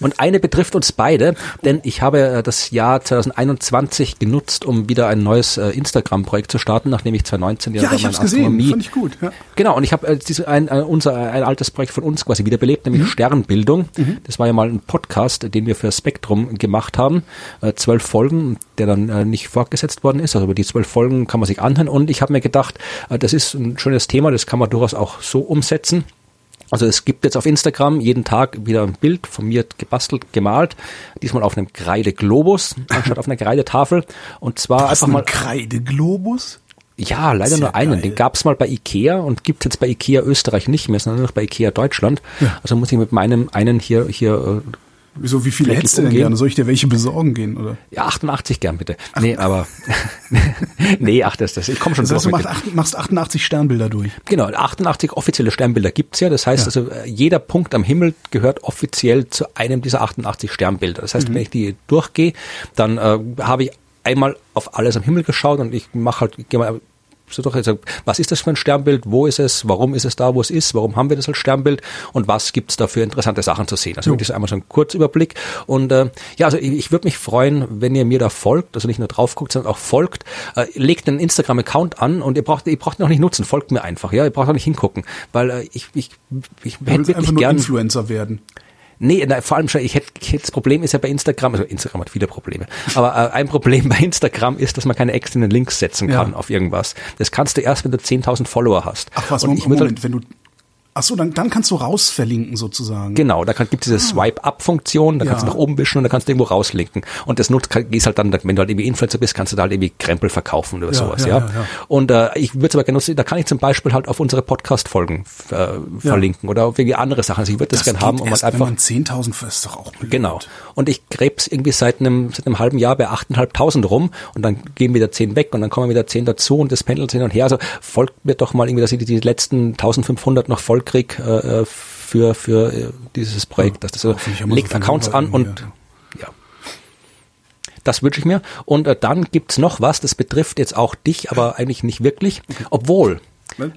[SPEAKER 3] Und eine betrifft uns beide, denn ich habe äh, das Jahr 2021 genutzt, um wieder ein neues äh, Instagram-Projekt zu starten, nachdem ich 2019
[SPEAKER 2] ja, ja ich hab's gesehen, fand ich gut. Ja.
[SPEAKER 3] Genau, und ich habe äh, ein, ein, unser ein altes Projekt von uns quasi wiederbelebt, nämlich mhm. Sternbildung. Mhm. Das war ja mal ein Podcast, den wir für Spektrum gemacht haben, zwölf Folgen, der dann nicht fortgesetzt worden ist. Also über die zwölf Folgen kann man sich anhören. Und ich habe mir gedacht, das ist ein schönes Thema, das kann man durchaus auch so umsetzen. Also es gibt jetzt auf Instagram jeden Tag wieder ein Bild von mir gebastelt, gemalt, diesmal auf einem Kreideglobus anstatt auf einer Kreidetafel. Und zwar
[SPEAKER 2] einfach mal Kreideglobus?
[SPEAKER 3] Ja, leider nur einen. Geil. Den gab's mal bei Ikea und gibt jetzt bei Ikea Österreich nicht mehr, sondern nur noch bei Ikea Deutschland. Ja. Also muss ich mit meinem einen hier hier
[SPEAKER 2] äh, Wieso, wie viele hättest du denn gerne? Soll ich dir welche besorgen gehen, oder?
[SPEAKER 3] Ja, 88 gern bitte. Ach. Nee, aber, <laughs> nee, ach, das, das, ich komme schon
[SPEAKER 2] das heißt, du machst, machst 88 Sternbilder durch.
[SPEAKER 3] Genau, 88 offizielle Sternbilder gibt's ja. Das heißt ja. also, äh, jeder Punkt am Himmel gehört offiziell zu einem dieser 88 Sternbilder. Das heißt, mhm. wenn ich die durchgehe, dann äh, habe ich einmal auf alles am Himmel geschaut und ich mache halt, gehe mal so doch jetzt, was ist das für ein Sternbild, wo ist es, warum ist es da, wo es ist, warum haben wir das als Sternbild und was gibt's da für interessante Sachen zu sehen. Also wirklich einmal so ein Kurzüberblick. Und äh, ja, also ich, ich würde mich freuen, wenn ihr mir da folgt, also nicht nur drauf guckt, sondern auch folgt. Äh, legt einen Instagram-Account an und ihr braucht, ihr braucht ihn auch nicht nutzen, folgt mir einfach, ja, ihr braucht auch nicht hingucken, weil äh, ich, ich, ich hätte wirklich gern
[SPEAKER 2] Influencer werden.
[SPEAKER 3] Nee, na, vor allem schon, ich hätte, das Problem ist ja bei Instagram, also Instagram hat viele Probleme, aber äh, ein Problem <laughs> bei Instagram ist, dass man keine externen Links setzen kann ja. auf irgendwas. Das kannst du erst, wenn du 10.000 Follower hast.
[SPEAKER 2] Ach was, Und Moment, Moment halt, wenn du Ach so, dann, dann kannst du rausverlinken sozusagen.
[SPEAKER 3] Genau, da gibt es diese ah. Swipe-Up-Funktion, da kannst du nach oben wischen und da kannst du irgendwo rauslinken. Und das nutzt, ist halt dann, wenn du halt irgendwie Influencer bist, kannst du da halt irgendwie Krempel verkaufen oder ja, sowas, ja. ja. ja und äh, ich würde es aber gerne nutzen, da kann ich zum Beispiel halt auf unsere Podcast-Folgen äh, verlinken oder auf irgendwie andere Sachen. Also ich würde das, das gerne haben,
[SPEAKER 2] um halt einfach. Wenn man 10.000 ist doch auch blöd.
[SPEAKER 3] Genau. Und ich krebs irgendwie seit einem, seit einem halben Jahr bei 8.500 rum und dann gehen wieder 10 weg und dann kommen wieder 10 dazu und das pendelt hin und her. Also folgt mir doch mal irgendwie, dass ich die letzten 1.500 noch voll krieg, äh, für, für äh, dieses Projekt. Dass das so, legt Accounts an und ja. Das wünsche ich mir. Und äh, dann gibt's noch was, das betrifft jetzt auch dich, aber <laughs> eigentlich nicht wirklich. Obwohl,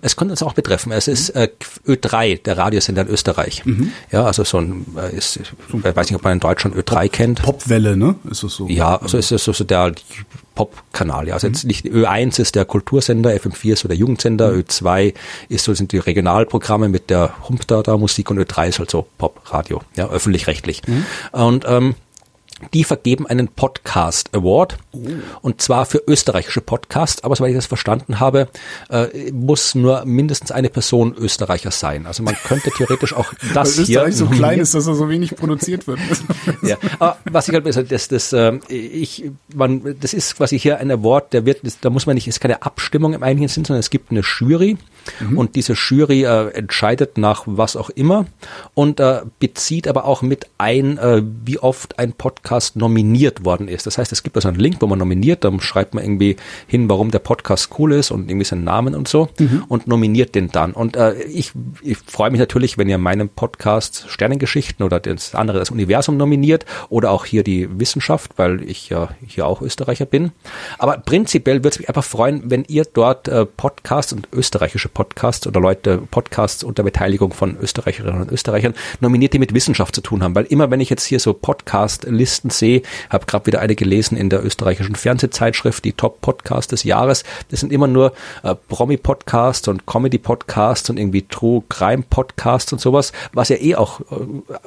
[SPEAKER 3] es könnte uns auch betreffen. Es ist äh, Ö3, der Radiosender in Österreich. Mhm. Ja, also so ein, äh, ist, ich weiß nicht, ob man in Deutschland Ö3 kennt.
[SPEAKER 2] Popwelle, ne? Ist
[SPEAKER 3] es
[SPEAKER 2] so?
[SPEAKER 3] Ja, also ist es so, so der Pop-Kanal. Ja. Also jetzt nicht Ö1 ist der Kultursender, FM4 ist so der Jugendsender, Ö2 ist so sind die Regionalprogramme mit der Humpdata Musik und Ö3 ist halt so Pop-Radio, ja, öffentlich-rechtlich. Mhm. Und ähm, die vergeben einen Podcast Award oh. und zwar für österreichische Podcasts, aber soweit ich das verstanden habe, äh, muss nur mindestens eine Person Österreicher sein. Also man könnte theoretisch auch <laughs> das Weil
[SPEAKER 2] Österreich so <laughs> klein ist, dass er so wenig produziert wird. <laughs>
[SPEAKER 3] ja, aber was ich halt besser, das, das, äh, ich, man, das ist quasi hier ein Award, der wird, da muss man nicht, ist keine Abstimmung im eigentlichen Sinn, sondern es gibt eine Jury Mhm. Und diese Jury äh, entscheidet nach was auch immer und äh, bezieht aber auch mit ein, äh, wie oft ein Podcast nominiert worden ist. Das heißt, es gibt also einen Link, wo man nominiert, dann schreibt man irgendwie hin, warum der Podcast cool ist und irgendwie seinen Namen und so mhm. und nominiert den dann. Und äh, ich, ich freue mich natürlich, wenn ihr meinen Podcast Sternengeschichten oder das andere, das Universum nominiert oder auch hier die Wissenschaft, weil ich ja hier auch Österreicher bin. Aber prinzipiell würde es mich einfach freuen, wenn ihr dort äh, Podcasts und österreichische Podcasts oder Leute, Podcasts unter Beteiligung von Österreicherinnen und Österreichern nominiert, die mit Wissenschaft zu tun haben. Weil immer, wenn ich jetzt hier so Podcast-Listen sehe, habe gerade wieder eine gelesen in der österreichischen Fernsehzeitschrift, die Top-Podcast des Jahres, das sind immer nur äh, Promi-Podcasts und Comedy-Podcasts und irgendwie True-Crime-Podcasts und sowas, was ja eh auch äh,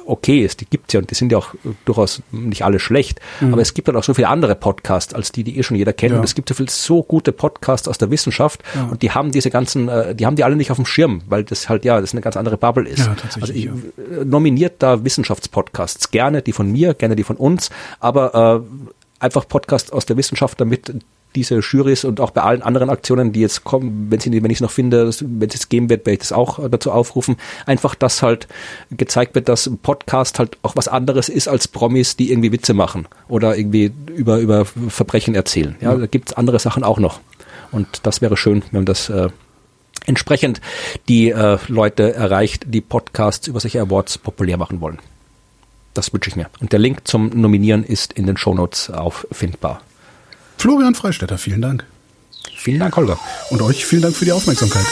[SPEAKER 3] okay ist. Die gibt's ja und die sind ja auch äh, durchaus nicht alle schlecht. Mhm. Aber es gibt dann auch so viele andere Podcasts, als die, die eh schon jeder kennt. Ja. Und es gibt so viele so gute Podcasts aus der Wissenschaft ja. und die haben diese ganzen, äh, die haben die alle nicht auf dem Schirm, weil das halt, ja, das eine ganz andere Bubble ist. Ja, tatsächlich, also ich ja. Äh, nominiert da Wissenschaftspodcasts. Gerne die von mir, gerne die von uns, aber äh, einfach Podcasts aus der Wissenschaft, damit diese Jurys und auch bei allen anderen Aktionen, die jetzt kommen, wenn sie, wenn ich es noch finde, wenn es jetzt geben wird, werde ich das auch äh, dazu aufrufen. Einfach, dass halt gezeigt wird, dass ein Podcast halt auch was anderes ist als Promis, die irgendwie Witze machen oder irgendwie über, über Verbrechen erzählen. Ja, ja. da gibt's andere Sachen auch noch. Und das wäre schön, wenn das äh, entsprechend die äh, Leute erreicht, die Podcasts über solche Awards populär machen wollen. Das wünsche ich mir. Und der Link zum Nominieren ist in den Shownotes auffindbar.
[SPEAKER 2] Florian Freistetter, vielen Dank.
[SPEAKER 3] Vielen Dank, Holger.
[SPEAKER 2] Und euch vielen Dank für die Aufmerksamkeit.